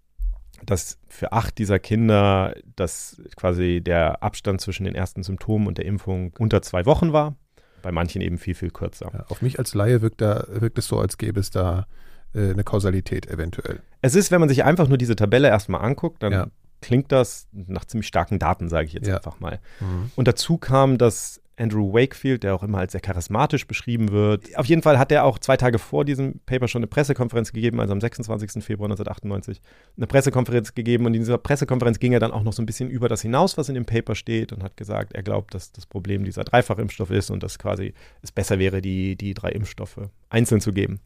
dass für acht dieser Kinder dass quasi der Abstand zwischen den ersten Symptomen und der Impfung unter zwei Wochen war. Bei manchen eben viel, viel kürzer. Ja, auf mich als Laie wirkt, da, wirkt es so, als gäbe es da äh, eine Kausalität eventuell. Es ist, wenn man sich einfach nur diese Tabelle erstmal anguckt, dann ja. klingt das nach ziemlich starken Daten, sage ich jetzt ja. einfach mal. Mhm. Und dazu kam, dass Andrew Wakefield, der auch immer als sehr charismatisch beschrieben wird. Auf jeden Fall hat er auch zwei Tage vor diesem Paper schon eine Pressekonferenz gegeben, also am 26. Februar 1998, eine Pressekonferenz gegeben. Und in dieser Pressekonferenz ging er dann auch noch so ein bisschen über das hinaus, was in dem Paper steht und hat gesagt, er glaubt, dass das Problem dieser Dreifachimpfstoff ist und dass quasi es besser wäre, die, die drei Impfstoffe einzeln zu geben.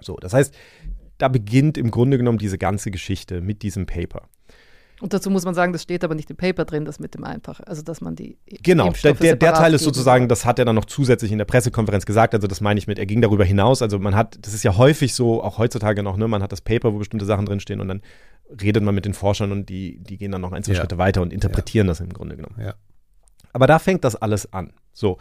So, das heißt, da beginnt im Grunde genommen diese ganze Geschichte mit diesem Paper. Und dazu muss man sagen, das steht aber nicht im Paper drin, das mit dem einfach, also dass man die Genau, der, der, der, Teil ist sozusagen, das hat er dann noch zusätzlich in der Pressekonferenz gesagt, also das meine ich mit, er ging darüber hinaus, also man hat, das ist ja häufig so, auch heutzutage noch, ne, man hat das Paper, wo bestimmte Sachen drinstehen und dann redet man mit den Forschern und die, die gehen dann noch ein, zwei ja. Schritte weiter und interpretieren ja. das im Grunde genommen. Ja. Aber da fängt das alles an. So,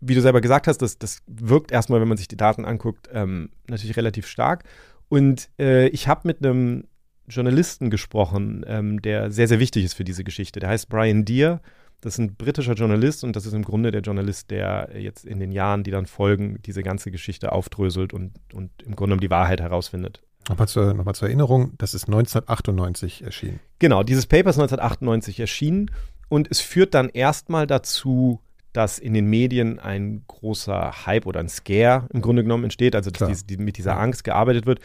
wie du selber gesagt hast, das, das wirkt erstmal, wenn man sich die Daten anguckt, ähm, natürlich relativ stark. Und äh, ich habe mit einem Journalisten gesprochen, ähm, der sehr, sehr wichtig ist für diese Geschichte. Der heißt Brian Deere. Das ist ein britischer Journalist und das ist im Grunde der Journalist, der jetzt in den Jahren, die dann folgen, diese ganze Geschichte aufdröselt und, und im Grunde um die Wahrheit herausfindet. Nochmal zur, nochmal zur Erinnerung, das ist 1998 erschienen. Genau, dieses Paper ist 1998 erschienen und es führt dann erstmal dazu, dass in den Medien ein großer Hype oder ein Scare im Grunde genommen entsteht, also dass diese, die, mit dieser Angst gearbeitet wird.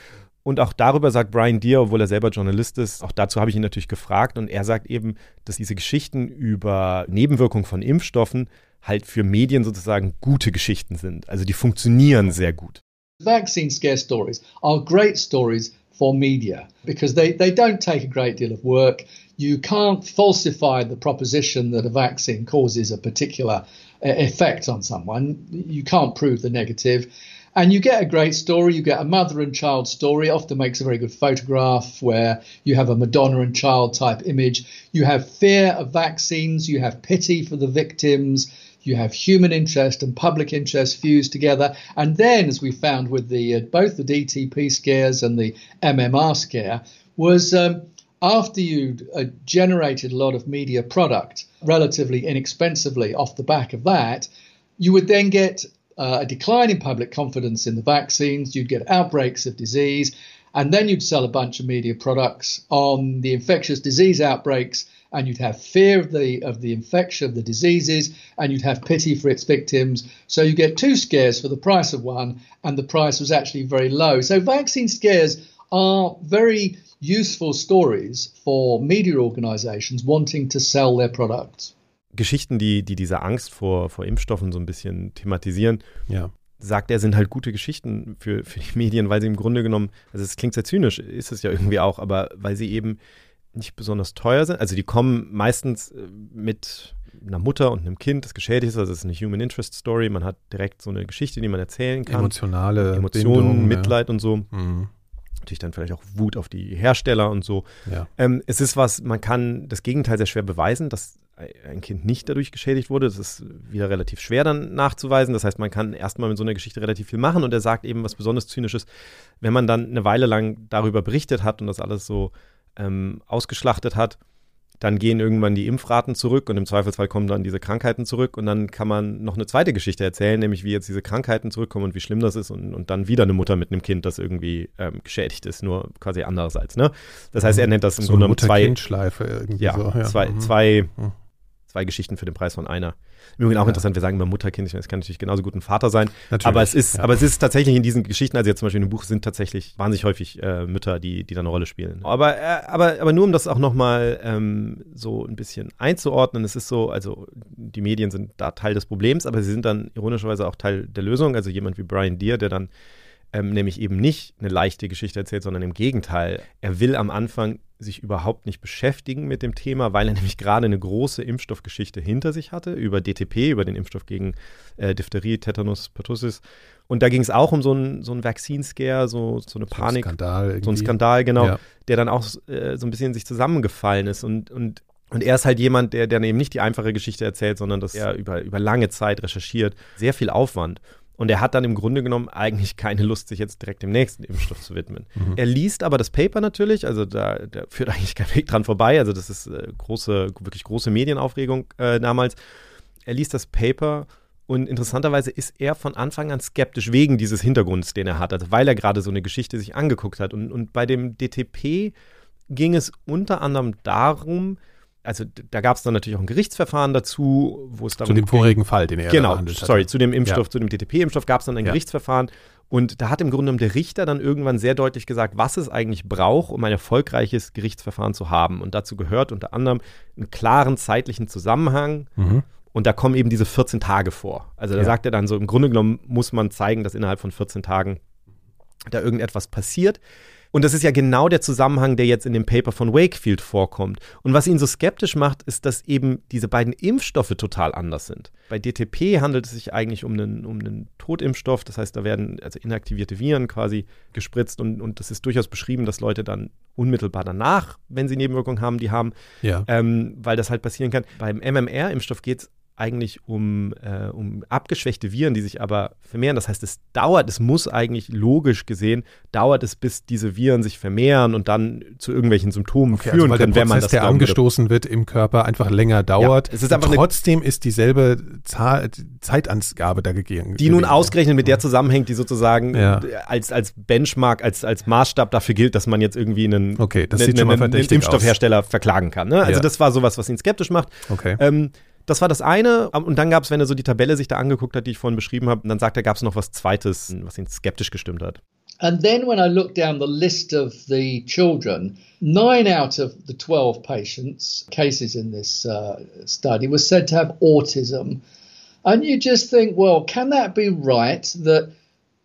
Und auch darüber sagt Brian Deere, obwohl er selber Journalist ist, auch dazu habe ich ihn natürlich gefragt und er sagt eben, dass diese Geschichten über Nebenwirkungen von Impfstoffen halt für Medien sozusagen gute Geschichten sind. Also die funktionieren sehr gut. Vaccine scare stories are great stories for media because they, they don't take a great deal of work. You can't falsify the proposition that a vaccine causes a particular uh, effect on someone. You can't prove the negative. And you get a great story. You get a mother and child story. It often makes a very good photograph where you have a Madonna and child type image. You have fear of vaccines. You have pity for the victims. You have human interest and public interest fused together. And then, as we found with the uh, both the DTP scares and the MMR scare, was um, after you'd uh, generated a lot of media product relatively inexpensively off the back of that, you would then get uh, a decline in public confidence in the vaccines, you'd get outbreaks of disease, and then you'd sell a bunch of media products on the infectious disease outbreaks and you'd have fear of the of the infection of the diseases and you'd have pity for its victims. So you get two scares for the price of one and the price was actually very low. So vaccine scares are very useful stories for media organizations wanting to sell their products Geschichten, die, die diese Angst vor, vor Impfstoffen so ein bisschen thematisieren. Ja. sagt er, sind halt gute Geschichten für, für die Medien, weil sie im Grunde genommen, also es klingt sehr zynisch, ist es ja irgendwie auch, aber weil sie eben nicht besonders teuer sind. Also die kommen meistens äh, mit einer Mutter und einem Kind, das geschädigt ist. Also es ist eine Human Interest Story. Man hat direkt so eine Geschichte, die man erzählen kann. Emotionale Emotionen, Bindung, Mitleid ja. und so. Mhm. Natürlich dann vielleicht auch Wut auf die Hersteller und so. Ja. Ähm, es ist was, man kann das Gegenteil sehr schwer beweisen, dass ein Kind nicht dadurch geschädigt wurde. Das ist wieder relativ schwer dann nachzuweisen. Das heißt, man kann erstmal mit so einer Geschichte relativ viel machen und er sagt eben was besonders Zynisches, wenn man dann eine Weile lang darüber berichtet hat und das alles so ähm, ausgeschlachtet hat, dann gehen irgendwann die Impfraten zurück und im Zweifelsfall kommen dann diese Krankheiten zurück und dann kann man noch eine zweite Geschichte erzählen, nämlich wie jetzt diese Krankheiten zurückkommen und wie schlimm das ist und, und dann wieder eine Mutter mit einem Kind, das irgendwie ähm, geschädigt ist, nur quasi andererseits. Ne? Das heißt, er nennt das im so Grunde genommen zwei. Irgendwie ja, so, ja. zwei, mhm. zwei mhm zwei Geschichten für den Preis von einer. Im Übrigen auch ja. interessant, wir sagen immer Mutterkind, ich meine, es kann natürlich genauso gut ein Vater sein. Natürlich, aber es ist, ja. aber es ist tatsächlich in diesen Geschichten, also jetzt zum Beispiel in dem Buch sind tatsächlich wahnsinnig häufig äh, Mütter, die, die da eine Rolle spielen. Aber, äh, aber, aber nur um das auch nochmal ähm, so ein bisschen einzuordnen, es ist so, also die Medien sind da Teil des Problems, aber sie sind dann ironischerweise auch Teil der Lösung. Also jemand wie Brian Deere, der dann ähm, nämlich eben nicht eine leichte Geschichte erzählt, sondern im Gegenteil. Er will am Anfang sich überhaupt nicht beschäftigen mit dem Thema, weil er nämlich gerade eine große Impfstoffgeschichte hinter sich hatte, über DTP, über den Impfstoff gegen äh, Diphtherie, Tetanus, Pertussis. Und da ging es auch um so einen so Vaccine-Scare, so, so eine Panik. So ein Skandal. Irgendwie. So ein Skandal, genau, ja. der dann auch äh, so ein bisschen in sich zusammengefallen ist. Und, und, und er ist halt jemand, der, der eben nicht die einfache Geschichte erzählt, sondern dass er über, über lange Zeit recherchiert. Sehr viel Aufwand. Und er hat dann im Grunde genommen eigentlich keine Lust, sich jetzt direkt dem nächsten Impfstoff zu widmen. Mhm. Er liest aber das Paper natürlich, also da, da, führt eigentlich kein Weg dran vorbei. Also das ist äh, große, wirklich große Medienaufregung äh, damals. Er liest das Paper und interessanterweise ist er von Anfang an skeptisch wegen dieses Hintergrunds, den er hat, also weil er gerade so eine Geschichte sich angeguckt hat. Und, und bei dem DTP ging es unter anderem darum, also da gab es dann natürlich auch ein Gerichtsverfahren dazu, wo es darum Zu dem vorigen Fall, den er genau, behandelt hat. Sorry, zu dem Impfstoff, ja. zu dem DTP-Impfstoff gab es dann ein ja. Gerichtsverfahren. Und da hat im Grunde genommen der Richter dann irgendwann sehr deutlich gesagt, was es eigentlich braucht, um ein erfolgreiches Gerichtsverfahren zu haben. Und dazu gehört unter anderem einen klaren zeitlichen Zusammenhang. Mhm. Und da kommen eben diese 14 Tage vor. Also da ja. sagt er dann so, im Grunde genommen muss man zeigen, dass innerhalb von 14 Tagen da irgendetwas passiert. Und das ist ja genau der Zusammenhang, der jetzt in dem Paper von Wakefield vorkommt. Und was ihn so skeptisch macht, ist, dass eben diese beiden Impfstoffe total anders sind. Bei DTP handelt es sich eigentlich um einen, um einen Totimpfstoff, das heißt, da werden also inaktivierte Viren quasi gespritzt und, und das ist durchaus beschrieben, dass Leute dann unmittelbar danach, wenn sie Nebenwirkungen haben, die haben, ja. ähm, weil das halt passieren kann. Beim MMR-Impfstoff geht es eigentlich um, äh, um abgeschwächte Viren, die sich aber vermehren. Das heißt, es dauert, es muss eigentlich logisch gesehen, dauert es, bis diese Viren sich vermehren und dann zu irgendwelchen Symptomen okay, also führen also können, wenn man das der angestoßen wird im Körper, einfach länger dauert. Ja, es ist einfach trotzdem ist dieselbe Zahl, Zeitangabe da gegeben. Die nun ausgerechnet mit der zusammenhängt, die sozusagen ja. als, als Benchmark, als, als Maßstab dafür gilt, dass man jetzt irgendwie einen, okay, das einen, sieht schon mal einen, einen Impfstoffhersteller aus. verklagen kann. Ne? Also ja. das war sowas, was ihn skeptisch macht. Okay. Ähm, das war das eine. Und dann gab es, wenn er so die Tabelle sich da angeguckt hat, die ich vorhin beschrieben habe, dann sagt er, gab es noch was Zweites, was ihn skeptisch gestimmt hat. And then when I looked down the list of the children, nine out of the 12 patients, cases in this uh, study, were said to have autism. And you just think, well, can that be right that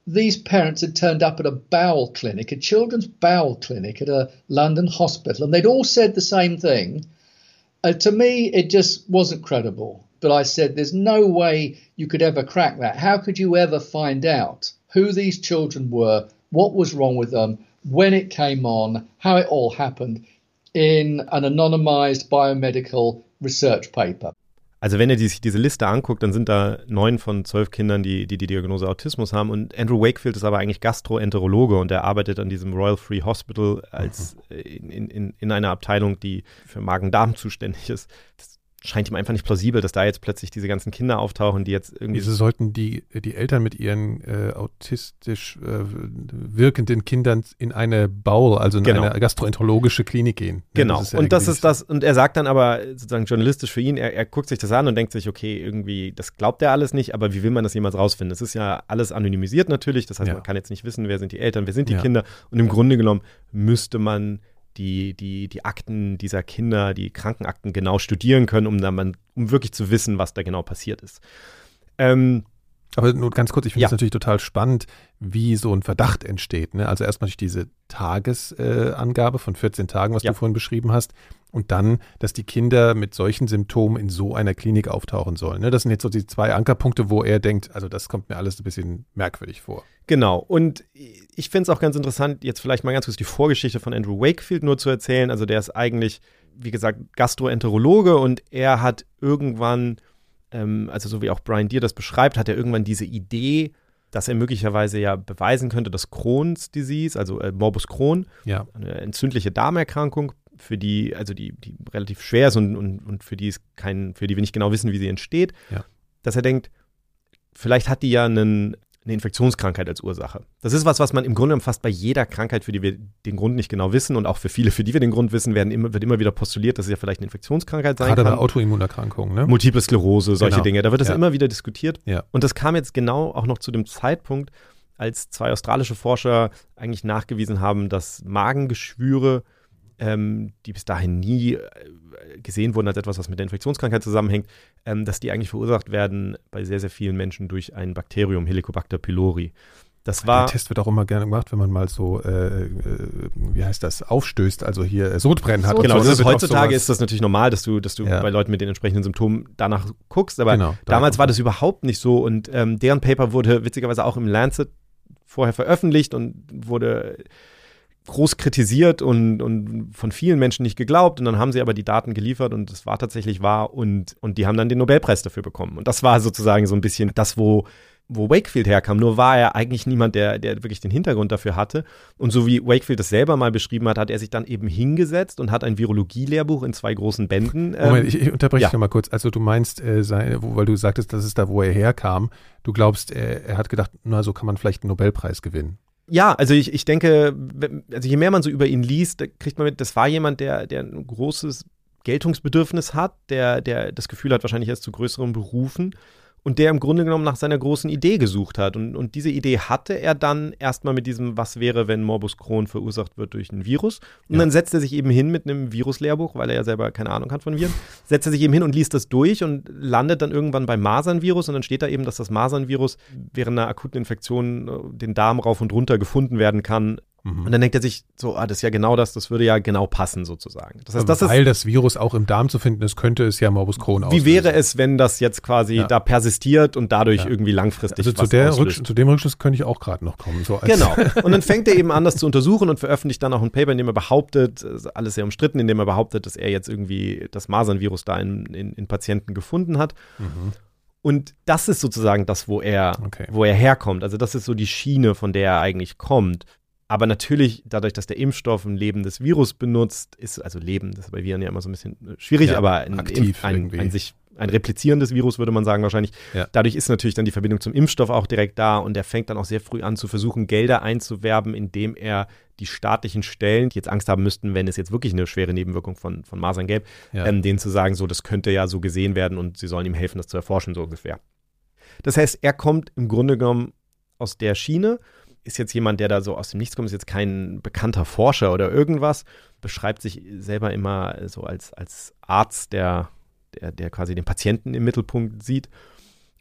these parents had turned up at a bowel clinic, a children's bowel clinic at a London hospital, and they'd all said the same thing? Uh, to me, it just wasn't credible. But I said, there's no way you could ever crack that. How could you ever find out who these children were, what was wrong with them, when it came on, how it all happened in an anonymized biomedical research paper? Also wenn er sich diese Liste anguckt, dann sind da neun von zwölf Kindern, die, die die Diagnose Autismus haben. Und Andrew Wakefield ist aber eigentlich Gastroenterologe und er arbeitet an diesem Royal Free Hospital als mhm. in, in, in einer Abteilung, die für Magen-Darm zuständig ist. Das scheint ihm einfach nicht plausibel, dass da jetzt plötzlich diese ganzen Kinder auftauchen, die jetzt irgendwie. Wieso sollten die, die Eltern mit ihren äh, autistisch äh, wirkenden Kindern in eine Baul, also in genau. eine gastroenterologische Klinik gehen? Genau. Das ja und das ist das, und er sagt dann aber sozusagen journalistisch für ihn, er, er guckt sich das an und denkt sich, okay, irgendwie, das glaubt er alles nicht, aber wie will man das jemals rausfinden? Es ist ja alles anonymisiert natürlich, das heißt, ja. man kann jetzt nicht wissen, wer sind die Eltern, wer sind die ja. Kinder. Und im Grunde genommen müsste man die, die, die Akten dieser Kinder, die Krankenakten genau studieren können, um dann um wirklich zu wissen, was da genau passiert ist. Ähm, Aber nur ganz kurz, ich finde es ja. natürlich total spannend, wie so ein Verdacht entsteht. Ne? Also erstmal durch diese Tagesangabe äh, von 14 Tagen, was ja. du vorhin beschrieben hast. Und dann, dass die Kinder mit solchen Symptomen in so einer Klinik auftauchen sollen. Ne? Das sind jetzt so die zwei Ankerpunkte, wo er denkt, also das kommt mir alles ein bisschen merkwürdig vor. Genau. Und ich finde es auch ganz interessant, jetzt vielleicht mal ganz kurz die Vorgeschichte von Andrew Wakefield nur zu erzählen. Also der ist eigentlich, wie gesagt, Gastroenterologe und er hat irgendwann ähm, also so wie auch Brian Deere das beschreibt, hat er irgendwann diese Idee, dass er möglicherweise ja beweisen könnte, dass Crohn's Disease, also äh, Morbus Crohn, ja. eine entzündliche Darmerkrankung, für die, also die, die relativ schwer ist und, und, und für die es kein, für die wir nicht genau wissen, wie sie entsteht, ja. dass er denkt, vielleicht hat die ja einen eine Infektionskrankheit als Ursache. Das ist was, was man im Grunde fast bei jeder Krankheit, für die wir den Grund nicht genau wissen und auch für viele, für die wir den Grund wissen, werden immer, wird immer wieder postuliert, dass es ja vielleicht eine Infektionskrankheit sein Gerade kann. Gerade bei Autoimmunerkrankungen, ne? Multiple Sklerose, solche genau. Dinge. Da wird das ja. immer wieder diskutiert. Ja. Und das kam jetzt genau auch noch zu dem Zeitpunkt, als zwei australische Forscher eigentlich nachgewiesen haben, dass Magengeschwüre ähm, die bis dahin nie äh, gesehen wurden als etwas, was mit der Infektionskrankheit zusammenhängt, ähm, dass die eigentlich verursacht werden bei sehr, sehr vielen Menschen durch ein Bakterium, Helicobacter pylori. Das war. Der Test wird auch immer gerne gemacht, wenn man mal so, äh, äh, wie heißt das, aufstößt, also hier äh, Sodbrennen hat. Genau, ist, heutzutage ist das natürlich normal, dass du, dass du ja. bei Leuten mit den entsprechenden Symptomen danach guckst, aber genau, damals war das überhaupt nicht so und ähm, deren Paper wurde witzigerweise auch im Lancet vorher veröffentlicht und wurde groß kritisiert und, und von vielen Menschen nicht geglaubt. Und dann haben sie aber die Daten geliefert und es war tatsächlich wahr und, und die haben dann den Nobelpreis dafür bekommen. Und das war sozusagen so ein bisschen das, wo, wo Wakefield herkam. Nur war er eigentlich niemand, der, der wirklich den Hintergrund dafür hatte. Und so wie Wakefield das selber mal beschrieben hat, hat er sich dann eben hingesetzt und hat ein Virologie-Lehrbuch in zwei großen Bänden. Ähm, Moment, ich, ich unterbreche ja. dich nochmal kurz. Also du meinst, äh, sein, weil du sagtest, das ist da, wo er herkam. Du glaubst, er, er hat gedacht, na, so kann man vielleicht einen Nobelpreis gewinnen. Ja, also ich, ich denke, also je mehr man so über ihn liest, kriegt man mit, das war jemand, der, der ein großes Geltungsbedürfnis hat, der, der das Gefühl hat, wahrscheinlich erst zu größeren Berufen und der im Grunde genommen nach seiner großen Idee gesucht hat. Und, und diese Idee hatte er dann erstmal mit diesem, was wäre, wenn Morbus Crohn verursacht wird durch ein Virus. Und ja. dann setzt er sich eben hin mit einem Viruslehrbuch, weil er ja selber keine Ahnung hat von Viren, setzt er sich eben hin und liest das durch und landet dann irgendwann beim Masernvirus. Und dann steht da eben, dass das Masernvirus während einer akuten Infektion äh, den Darm rauf und runter gefunden werden kann Mhm. Und dann denkt er sich so, ah, das ist ja genau das, das würde ja genau passen sozusagen. Das heißt, das Weil ist, das Virus auch im Darm zu finden ist, könnte es ja Morbus Crohn auslösen. Wie wäre es, wenn das jetzt quasi ja. da persistiert und dadlich ja. irgendwie langfristig also zu, der Rücksch zu dem Rückschluss könnte ich auch gerade noch kommen. So genau. Und dann fängt er eben an, das zu untersuchen und veröffentlicht dann auch ein Paper, in dem er behauptet, alles sehr umstritten, in dem er behauptet, dass er jetzt irgendwie das Masernvirus da in, in, in Patienten gefunden hat. Mhm. Und das ist sozusagen das, wo er, okay. wo er herkommt. Also das ist so die Schiene, von der er eigentlich kommt. Aber natürlich, dadurch, dass der Impfstoff ein lebendes Virus benutzt, ist, also Leben, das ist bei Viren ja immer so ein bisschen äh, schwierig, ja, aber ein, aktiv ein, ein, sich ein replizierendes Virus, würde man sagen, wahrscheinlich. Ja. Dadurch ist natürlich dann die Verbindung zum Impfstoff auch direkt da und er fängt dann auch sehr früh an zu versuchen, Gelder einzuwerben, indem er die staatlichen Stellen, die jetzt Angst haben müssten, wenn es jetzt wirklich eine schwere Nebenwirkung von, von Masern gäbe, ja. ähm, denen zu sagen, so, das könnte ja so gesehen werden und sie sollen ihm helfen, das zu erforschen, so ungefähr. Das heißt, er kommt im Grunde genommen aus der Schiene ist jetzt jemand, der da so aus dem Nichts kommt, ist jetzt kein bekannter Forscher oder irgendwas, beschreibt sich selber immer so als, als Arzt, der, der, der quasi den Patienten im Mittelpunkt sieht.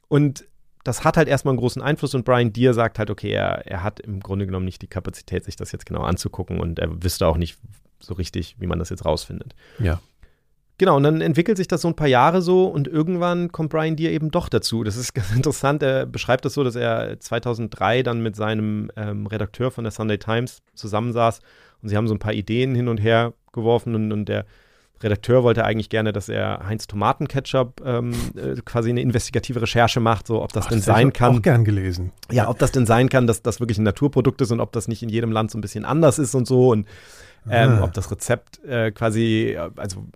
Und das hat halt erstmal einen großen Einfluss und Brian Deere sagt halt, okay, er, er hat im Grunde genommen nicht die Kapazität, sich das jetzt genau anzugucken und er wüsste auch nicht so richtig, wie man das jetzt rausfindet. Ja. Genau, und dann entwickelt sich das so ein paar Jahre so und irgendwann kommt Brian Deere eben doch dazu. Das ist ganz interessant. Er beschreibt das so, dass er 2003 dann mit seinem ähm, Redakteur von der Sunday Times zusammensaß und sie haben so ein paar Ideen hin und her geworfen und, und der Redakteur wollte eigentlich gerne, dass er Heinz Tomatenketchup ähm, äh, quasi eine investigative Recherche macht, so ob das Ach, denn das sein kann. Auch gern gelesen. Ja, ob das denn sein kann, dass das wirklich ein Naturprodukt ist und ob das nicht in jedem Land so ein bisschen anders ist und so und ähm, ah. ob das Rezept äh, quasi, äh, also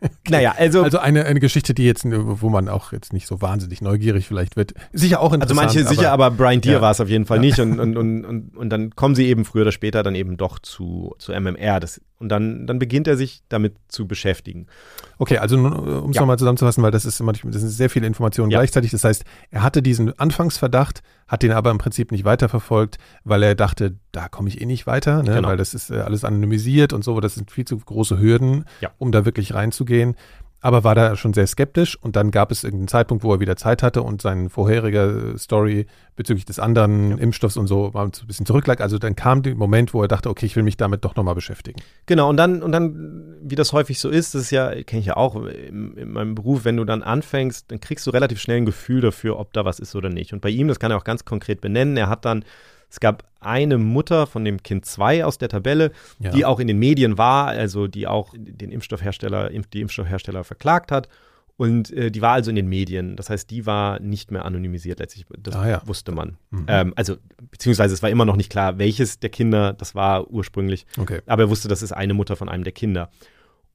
naja, also. Also eine, eine Geschichte, die jetzt, wo man auch jetzt nicht so wahnsinnig neugierig vielleicht wird. Sicher auch interessant. Also manche sicher, aber Brian Deere ja. war es auf jeden Fall ja. nicht. Und, und, und, und, und dann kommen sie eben früher oder später dann eben doch zu, zu MMR. Das, und dann, dann beginnt er sich damit zu beschäftigen. Okay, also um es ja. nochmal zusammenzufassen, weil das ist manchmal, das sind sehr viele Informationen ja. gleichzeitig. Das heißt, er hatte diesen Anfangsverdacht, hat den aber im Prinzip nicht weiterverfolgt, weil er dachte, da komme ich eh nicht weiter, ne? genau. weil das ist äh, alles anonymisiert und so, das sind viel zu große Hürden, ja. um da wirklich reinzugehen. Aber war da schon sehr skeptisch und dann gab es irgendeinen Zeitpunkt, wo er wieder Zeit hatte und sein vorheriger Story bezüglich des anderen ja. Impfstoffs und so war ein bisschen zurücklag. Also dann kam der Moment, wo er dachte, okay, ich will mich damit doch nochmal beschäftigen. Genau, und dann, und dann, wie das häufig so ist, das ist ja, kenne ich ja auch in, in, meinem Beruf, wenn du dann anfängst, dann kriegst du relativ schnell ein Gefühl dafür, ob da was ist oder nicht. Und bei ihm, das kann er auch ganz konkret benennen, er hat dann es gab eine Mutter von dem Kind 2 aus der Tabelle, ja. die auch in den Medien war, also die auch den Impfstoffhersteller, die Impfstoffhersteller verklagt hat. Und äh, die war also in den Medien. Das heißt, die war nicht mehr anonymisiert letztlich. Das ah, ja. wusste man. Mhm. Ähm, also, beziehungsweise es war immer noch nicht klar, welches der Kinder das war ursprünglich. Okay. Aber er wusste, das ist eine Mutter von einem der Kinder.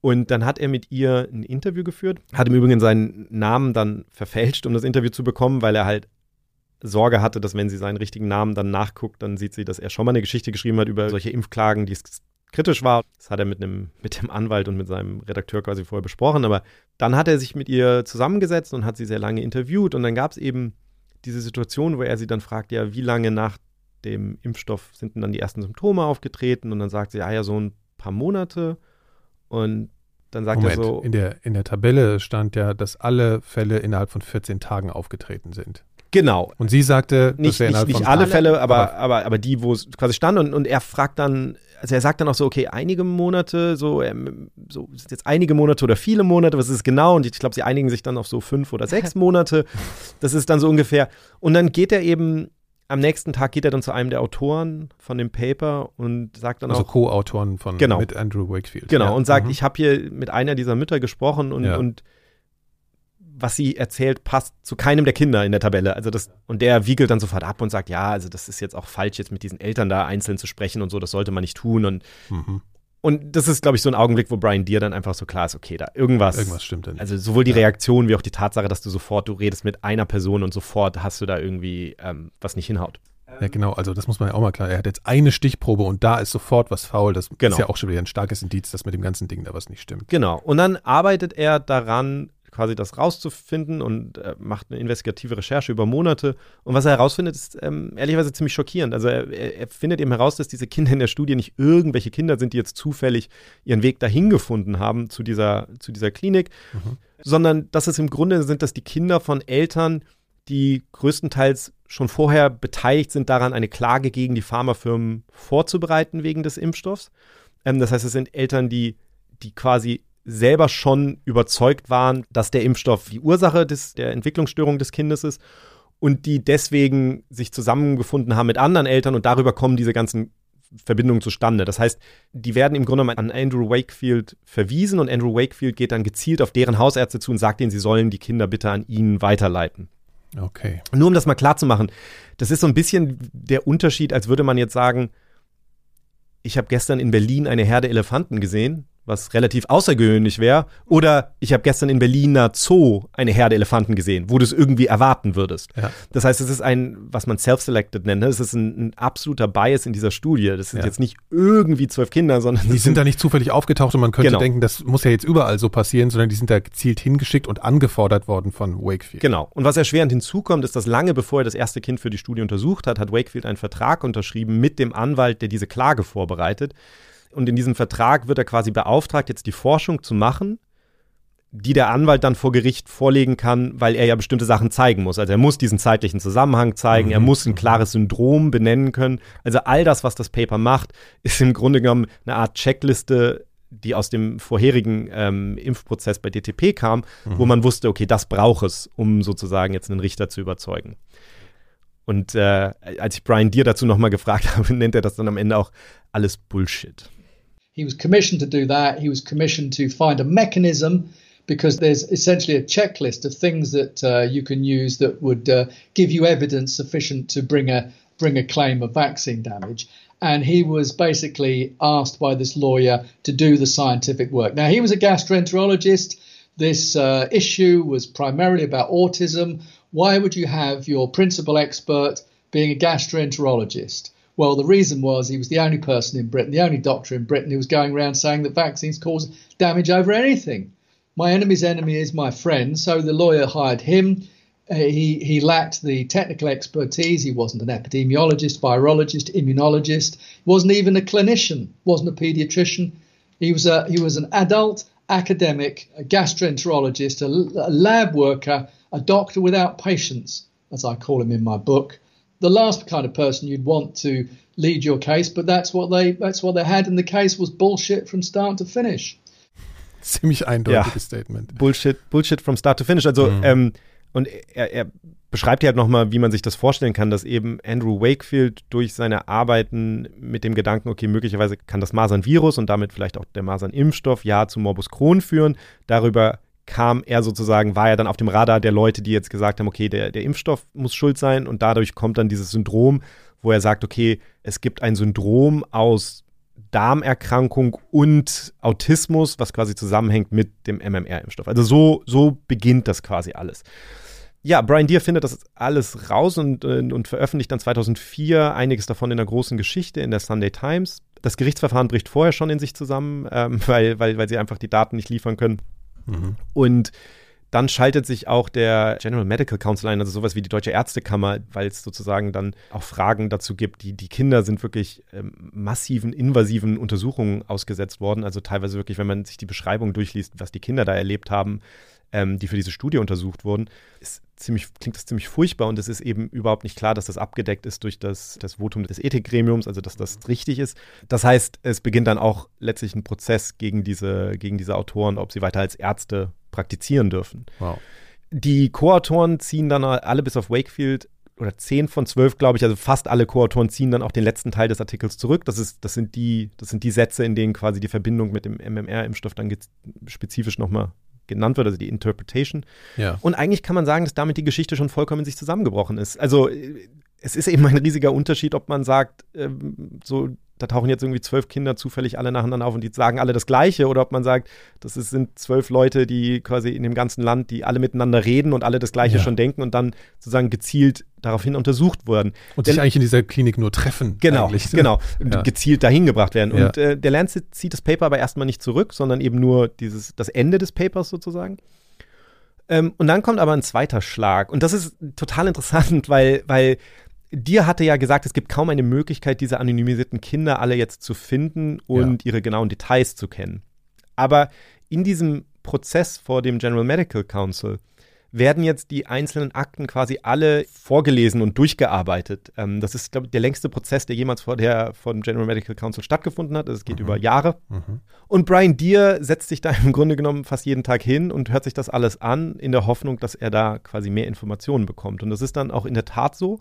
Und dann hat er mit ihr ein Interview geführt, hat im Übrigen seinen Namen dann verfälscht, um das Interview zu bekommen, weil er halt Sorge hatte, dass wenn sie seinen richtigen Namen dann nachguckt, dann sieht sie, dass er schon mal eine Geschichte geschrieben hat über solche Impfklagen, die kritisch war. Das hat er mit, einem, mit dem Anwalt und mit seinem Redakteur quasi vorher besprochen. Aber dann hat er sich mit ihr zusammengesetzt und hat sie sehr lange interviewt. Und dann gab es eben diese Situation, wo er sie dann fragt, ja, wie lange nach dem Impfstoff sind denn dann die ersten Symptome aufgetreten? Und dann sagt sie, ja, ja, so ein paar Monate. Und dann sagt Moment, er so. In der, in der Tabelle stand ja, dass alle Fälle innerhalb von 14 Tagen aufgetreten sind. Genau. Und sie sagte, nicht, nicht, nicht alle Fälle, aber, aber, aber die, wo es quasi stand. Und, und er fragt dann, also er sagt dann auch so, okay, einige Monate, so, ähm, so sind jetzt einige Monate oder viele Monate, was ist es genau? Und ich glaube, sie einigen sich dann auf so fünf oder sechs Monate. Das ist dann so ungefähr. Und dann geht er eben am nächsten Tag geht er dann zu einem der Autoren von dem Paper und sagt dann also auch. Also Co-Autoren von genau, mit Andrew Wakefield. Genau, ja. und sagt, mhm. ich habe hier mit einer dieser Mütter gesprochen und, ja. und was sie erzählt, passt zu keinem der Kinder in der Tabelle. Also das, und der wiegelt dann sofort ab und sagt, ja, also das ist jetzt auch falsch, jetzt mit diesen Eltern da einzeln zu sprechen und so, das sollte man nicht tun. Und, mhm. und das ist, glaube ich, so ein Augenblick, wo Brian Deere dann einfach so klar ist, okay, da irgendwas. Irgendwas stimmt denn. Also sowohl die ja. Reaktion wie auch die Tatsache, dass du sofort, du redest mit einer Person und sofort hast du da irgendwie ähm, was nicht hinhaut. Ja, genau, also das muss man ja auch mal klar. Er hat jetzt eine Stichprobe und da ist sofort was faul. Das genau. ist ja auch schon wieder ein starkes Indiz, dass mit dem ganzen Ding da was nicht stimmt. Genau. Und dann arbeitet er daran, quasi das rauszufinden und äh, macht eine investigative Recherche über Monate. Und was er herausfindet, ist ähm, ehrlicherweise ziemlich schockierend. Also er, er, findet eben heraus, dass diese Kinder in der Studie nicht irgendwelche Kinder sind, die jetzt zufällig ihren Weg dahin gefunden haben zu dieser, zu dieser Klinik, mhm. sondern dass es im Grunde sind, dass die Kinder von Eltern, die größtenteils schon vorher beteiligt sind daran, eine Klage gegen die Pharmafirmen vorzubereiten wegen des Impfstoffs. Ähm, das heißt, es sind Eltern, die, die quasi selber schon überzeugt waren, dass der Impfstoff die Ursache des, der Entwicklungsstörung des Kindes ist und die deswegen sich zusammengefunden haben mit anderen Eltern und darüber kommen diese ganzen Verbindungen zustande. Das heißt, die werden im Grunde an Andrew Wakefield verwiesen und Andrew Wakefield geht dann gezielt auf deren Hausärzte zu und sagt ihnen, sie sollen die Kinder bitte an ihn weiterleiten. Okay. Nur um das mal klar zu machen, das ist so ein bisschen der Unterschied, als würde man jetzt sagen, ich habe gestern in Berlin eine Herde Elefanten gesehen was relativ außergewöhnlich wäre. Oder ich habe gestern in Berliner Zoo eine Herde Elefanten gesehen, wo du es irgendwie erwarten würdest. Ja. Das heißt, es ist ein, was man self-selected nennt, ne? es ist ein, ein, absoluter Bias in dieser Studie. Das sind ja. jetzt nicht irgendwie zwölf Kinder, sondern. Die sind da nicht zufällig aufgetaucht und man könnte genau. denken, das muss ja jetzt überall so passieren, sondern die sind da gezielt hingeschickt und angefordert worden von Wakefield. Genau. Und was erschwerend hinzukommt, ist, dass lange bevor er das erste Kind für die Studie untersucht hat, hat Wakefield einen Vertrag unterschrieben mit dem Anwalt, der diese Klage vorbereitet und in diesem Vertrag wird er quasi beauftragt, jetzt die Forschung zu machen, die der Anwalt dann vor Gericht vorlegen kann, weil er ja bestimmte Sachen zeigen muss. Also er muss diesen zeitlichen Zusammenhang zeigen, mhm. er muss ein klares Syndrom benennen können. Also all das, was das Paper macht, ist im Grunde genommen eine Art Checkliste, die aus dem vorherigen ähm, Impfprozess bei DTP kam, mhm. wo man wusste, okay, das braucht es, um sozusagen jetzt einen Richter zu überzeugen. Und äh, als ich Brian Deere dazu nochmal gefragt habe, nennt er das dann am Ende auch alles Bullshit. He was commissioned to do that. He was commissioned to find a mechanism because there's essentially a checklist of things that uh, you can use that would uh, give you evidence sufficient to bring a bring a claim of vaccine damage. And he was basically asked by this lawyer to do the scientific work. Now he was a gastroenterologist. This uh, issue was primarily about autism. Why would you have your principal expert being a gastroenterologist? Well, the reason was he was the only person in Britain, the only doctor in Britain who was going around saying that vaccines cause damage over anything. My enemy's enemy is my friend, so the lawyer hired him. Uh, he, he lacked the technical expertise. He wasn't an epidemiologist, virologist, immunologist. He wasn't even a clinician. wasn't a pediatrician. He was a he was an adult academic, a gastroenterologist, a, a lab worker, a doctor without patients, as I call him in my book. The last kind of person you'd want to lead your case, but that's what they that's what they had, and the case was bullshit from start to finish. Ziemlich eindeutiges ja. Statement. Bullshit, Bullshit from start to finish. Also, mhm. ähm, und er, er beschreibt ja halt nochmal, wie man sich das vorstellen kann, dass eben Andrew Wakefield durch seine Arbeiten mit dem Gedanken, okay, möglicherweise kann das Masern-Virus und damit vielleicht auch der Masern-Impfstoff ja zu Morbus Crohn führen. Darüber kam er sozusagen, war er dann auf dem Radar der Leute, die jetzt gesagt haben, okay, der, der Impfstoff muss schuld sein und dadurch kommt dann dieses Syndrom, wo er sagt, okay, es gibt ein Syndrom aus Darmerkrankung und Autismus, was quasi zusammenhängt mit dem MMR-Impfstoff. Also so, so beginnt das quasi alles. Ja, Brian Deere findet das alles raus und, äh, und veröffentlicht dann 2004 einiges davon in der großen Geschichte in der Sunday Times. Das Gerichtsverfahren bricht vorher schon in sich zusammen, ähm, weil, weil, weil sie einfach die Daten nicht liefern können. Mhm. Und dann schaltet sich auch der General Medical Council ein, also sowas wie die Deutsche Ärztekammer, weil es sozusagen dann auch Fragen dazu gibt. Die, die Kinder sind wirklich ähm, massiven, invasiven Untersuchungen ausgesetzt worden. Also teilweise wirklich, wenn man sich die Beschreibung durchliest, was die Kinder da erlebt haben, ähm, die für diese Studie untersucht wurden, ist ziemlich, klingt das ziemlich furchtbar und es ist eben überhaupt nicht klar, dass das abgedeckt ist durch das, das Votum des Ethikgremiums, also dass das richtig ist. Das heißt, es beginnt dann auch letztlich ein Prozess gegen diese, gegen diese Autoren, ob sie weiter als Ärzte praktizieren dürfen. Wow. Die Co-Autoren ziehen dann alle bis auf Wakefield oder zehn von zwölf, glaube ich, also fast alle Co-Autoren ziehen dann auch den letzten Teil des Artikels zurück. Das, ist, das, sind die, das sind die Sätze, in denen quasi die Verbindung mit dem MMR-Impfstoff dann spezifisch nochmal genannt wird, also die Interpretation. Ja. Und eigentlich kann man sagen, dass damit die Geschichte schon vollkommen in sich zusammengebrochen ist. Also es ist eben ein riesiger Unterschied, ob man sagt, ähm, so da tauchen jetzt irgendwie zwölf Kinder zufällig alle nacheinander auf und die sagen alle das Gleiche oder ob man sagt, das ist, sind zwölf Leute, die quasi in dem ganzen Land, die alle miteinander reden und alle das Gleiche ja. schon denken und dann sozusagen gezielt daraufhin untersucht wurden. Und sich eigentlich in dieser Klinik nur treffen. Genau, genau. Ja. Gezielt dahin gebracht werden. Ja. Und äh, der Lancet zieht das Paper aber erstmal nicht zurück, sondern eben nur dieses, das Ende des Papers sozusagen. Ähm, und dann kommt aber ein zweiter Schlag. Und das ist total interessant, weil, weil Dir hatte ja gesagt, es gibt kaum eine Möglichkeit, diese anonymisierten Kinder alle jetzt zu finden und ja. ihre genauen Details zu kennen. Aber in diesem Prozess vor dem General Medical Council werden jetzt die einzelnen Akten quasi alle vorgelesen und durchgearbeitet. Ähm, das ist, glaube ich, der längste Prozess, der jemals vor der von General Medical Council stattgefunden hat. Es geht mhm. über Jahre. Mhm. Und Brian Deere setzt sich da im Grunde genommen fast jeden Tag hin und hört sich das alles an, in der Hoffnung, dass er da quasi mehr Informationen bekommt. Und das ist dann auch in der Tat so.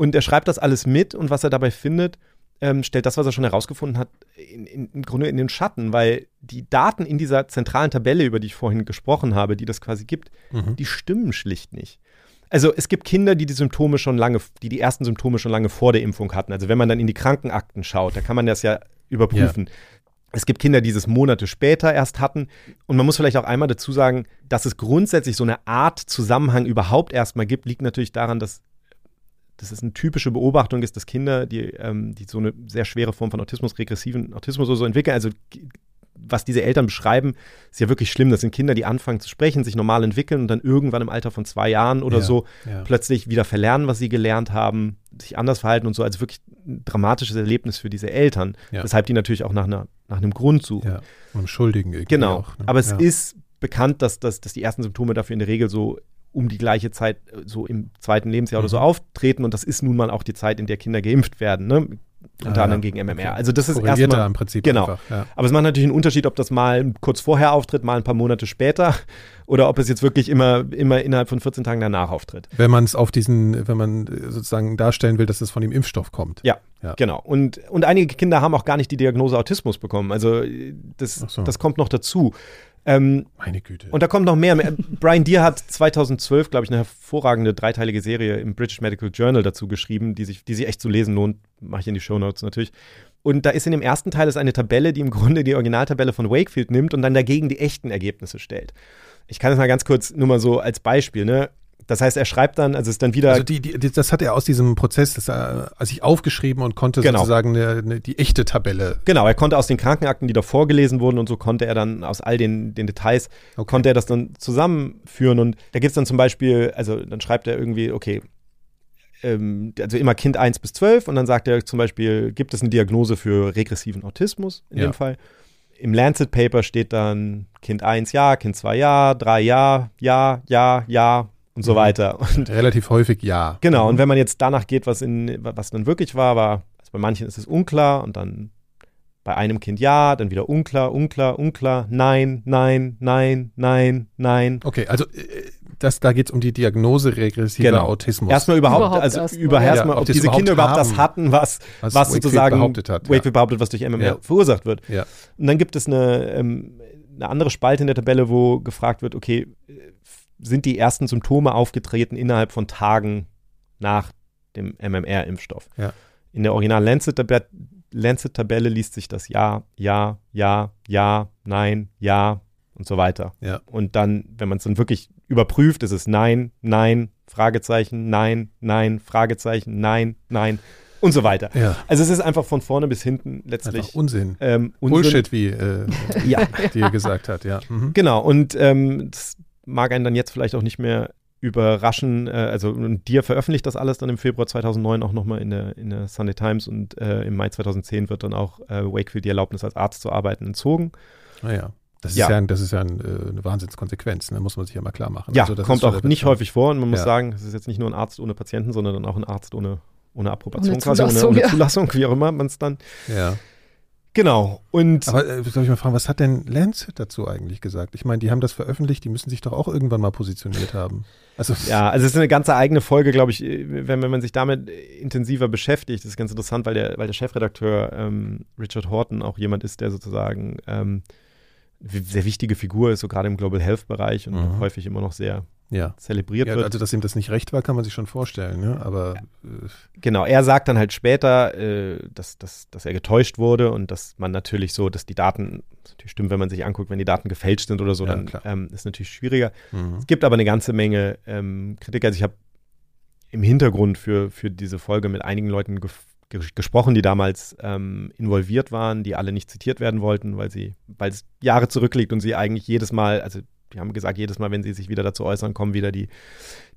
Und er schreibt das alles mit und was er dabei findet, ähm, stellt das, was er schon herausgefunden hat, in, in, im Grunde in den Schatten, weil die Daten in dieser zentralen Tabelle, über die ich vorhin gesprochen habe, die das quasi gibt, mhm. die stimmen schlicht nicht. Also es gibt Kinder, die die Symptome schon lange, die die ersten Symptome schon lange vor der Impfung hatten. Also wenn man dann in die Krankenakten schaut, da kann man das ja überprüfen. Ja. Es gibt Kinder, die es Monate später erst hatten. Und man muss vielleicht auch einmal dazu sagen, dass es grundsätzlich so eine Art Zusammenhang überhaupt erstmal gibt, liegt natürlich daran, dass dass es eine typische Beobachtung ist, dass Kinder, die, ähm, die so eine sehr schwere Form von Autismus, regressiven Autismus oder so entwickeln, also was diese Eltern beschreiben, ist ja wirklich schlimm. Das sind Kinder, die anfangen zu sprechen, sich normal entwickeln und dann irgendwann im Alter von zwei Jahren oder ja, so ja. plötzlich wieder verlernen, was sie gelernt haben, sich anders verhalten und so. Also wirklich ein dramatisches Erlebnis für diese Eltern. Ja. Weshalb die natürlich auch nach, einer, nach einem Grund suchen. Ja, und Schuldigen irgendwie. Genau. Auch, ne? Aber es ist bekannt, dass, dass, dass die ersten Symptome dafür in der Regel so um die gleiche Zeit äh, so im zweiten Lebensjahr mhm. oder so mhm. auftreten und das ist nun mal auch die Zeit, in der Kinder geimpft werden, ne? unter ah, anderem gegen MMR. Also das ist erstmal im Prinzip genau. Einfach, ja. Aber es macht natürlich einen Unterschied, ob das mal kurz vorher auftritt, mal ein paar Monate später oder ob es jetzt wirklich immer immer innerhalb von 14 Tagen danach auftritt. Wenn man es auf diesen, wenn man sozusagen darstellen will, dass es von dem Impfstoff kommt. Ja, ja. genau. Und und einige Kinder haben auch gar nicht die Diagnose Autismus bekommen. Also das so. das kommt noch dazu. Ähm, Meine Güte. Und da kommt noch mehr. Brian Deere hat 2012, glaube ich, eine hervorragende dreiteilige Serie im British Medical Journal dazu geschrieben, die sich, die sich echt zu lesen lohnt. Mache ich in die Show Notes natürlich. Und da ist in dem ersten Teil ist eine Tabelle, die im Grunde die Originaltabelle von Wakefield nimmt und dann dagegen die echten Ergebnisse stellt. Ich kann das mal ganz kurz nur mal so als Beispiel. Ne? Das heißt, er schreibt dann, also es ist dann wieder. Also die, die, das hat er aus diesem Prozess, das er sich aufgeschrieben und konnte genau. sozusagen eine, eine, die echte Tabelle. Genau, er konnte aus den Krankenakten, die da vorgelesen wurden und so konnte er dann aus all den, den Details, okay. konnte er das dann zusammenführen. Und da gibt es dann zum Beispiel, also dann schreibt er irgendwie, okay, ähm, also immer Kind 1 bis 12 und dann sagt er zum Beispiel, gibt es eine Diagnose für regressiven Autismus in ja. dem Fall? im Lancet Paper steht dann Kind 1 ja, Kind 2 ja, 3 ja, ja, ja, ja und so mhm. weiter. Und Relativ häufig ja. Genau, und wenn man jetzt danach geht, was, in, was dann wirklich war, war, also bei manchen ist es unklar und dann bei einem Kind ja, dann wieder unklar, unklar, unklar, nein, nein, nein, nein, nein. Okay, also äh, das, da geht es um die Diagnose regressiver genau. Autismus. Erstmal überhaupt, überhaupt also erst über erstmal, ja, ob, diese Kinder überhaupt das hatten, was, was, was sozusagen behauptet hat, Wakefield ja. behauptet, was durch MMR ja. verursacht wird. Ja. Und dann gibt es eine, ähm, eine andere Spalte in der Tabelle, wo gefragt wird, okay, sind die ersten Symptome aufgetreten innerhalb von Tagen nach dem MMR-Impfstoff? Ja. In der Original Lancet-Tabelle Lancet-Tabelle liest sich das Ja, Ja, Ja, Ja, Nein, Ja und so weiter. Ja. Und dann, wenn man es dann wirklich überprüft, ist es Nein, Nein, Fragezeichen, Nein, Nein, Fragezeichen, Nein, Nein und so weiter. Ja. Also es ist einfach von vorne bis hinten letztlich einfach Unsinn. Ähm, Unsinn. Bullshit, wie äh, ja. die gesagt hat, ja. Mhm. Genau, und ähm, das mag einen dann jetzt vielleicht auch nicht mehr überraschen, äh, also dir veröffentlicht das alles dann im Februar 2009 auch nochmal in der, in der Sunday Times und äh, im Mai 2010 wird dann auch äh, Wakefield die Erlaubnis als Arzt zu arbeiten entzogen. Naja. Ah das ist ja, ein, das ist ja ein, äh, eine Wahnsinnskonsequenz, ne? muss man sich ja mal klar machen. Ja, also kommt auch nicht häufig vor und man muss sagen, es ist jetzt nicht nur ein Arzt ohne Patienten, sondern dann auch ein Arzt ohne, ohne Approbation, ohne quasi ohne, ohne ja. Zulassung, wie auch immer man es dann ja. Genau. Und Aber äh, soll ich mal fragen, was hat denn Lancet dazu eigentlich gesagt? Ich meine, die haben das veröffentlicht, die müssen sich doch auch irgendwann mal positioniert haben. Also ja, also es ist eine ganze eigene Folge, glaube ich, wenn, wenn man sich damit intensiver beschäftigt. Das ist ganz interessant, weil der, weil der Chefredakteur ähm, Richard Horton auch jemand ist, der sozusagen ähm, sehr wichtige Figur ist, so gerade im Global Health Bereich und mhm. häufig immer noch sehr ja. zelebriert ja, wird. Also, dass ihm das nicht recht war, kann man sich schon vorstellen, ne? aber. Äh, genau, er sagt dann halt später, äh, dass, dass, dass er getäuscht wurde und dass man natürlich so, dass die Daten, das natürlich stimmt, wenn man sich anguckt, wenn die Daten gefälscht sind oder so, ja, dann ähm, ist natürlich schwieriger. Mhm. Es gibt aber eine ganze Menge ähm, Kritik. Also, ich habe im Hintergrund für, für diese Folge mit einigen Leuten ge gesprochen, die damals ähm, involviert waren, die alle nicht zitiert werden wollten, weil sie, weil es Jahre zurückliegt und sie eigentlich jedes Mal, also die haben gesagt, jedes Mal, wenn sie sich wieder dazu äußern, kommen wieder die,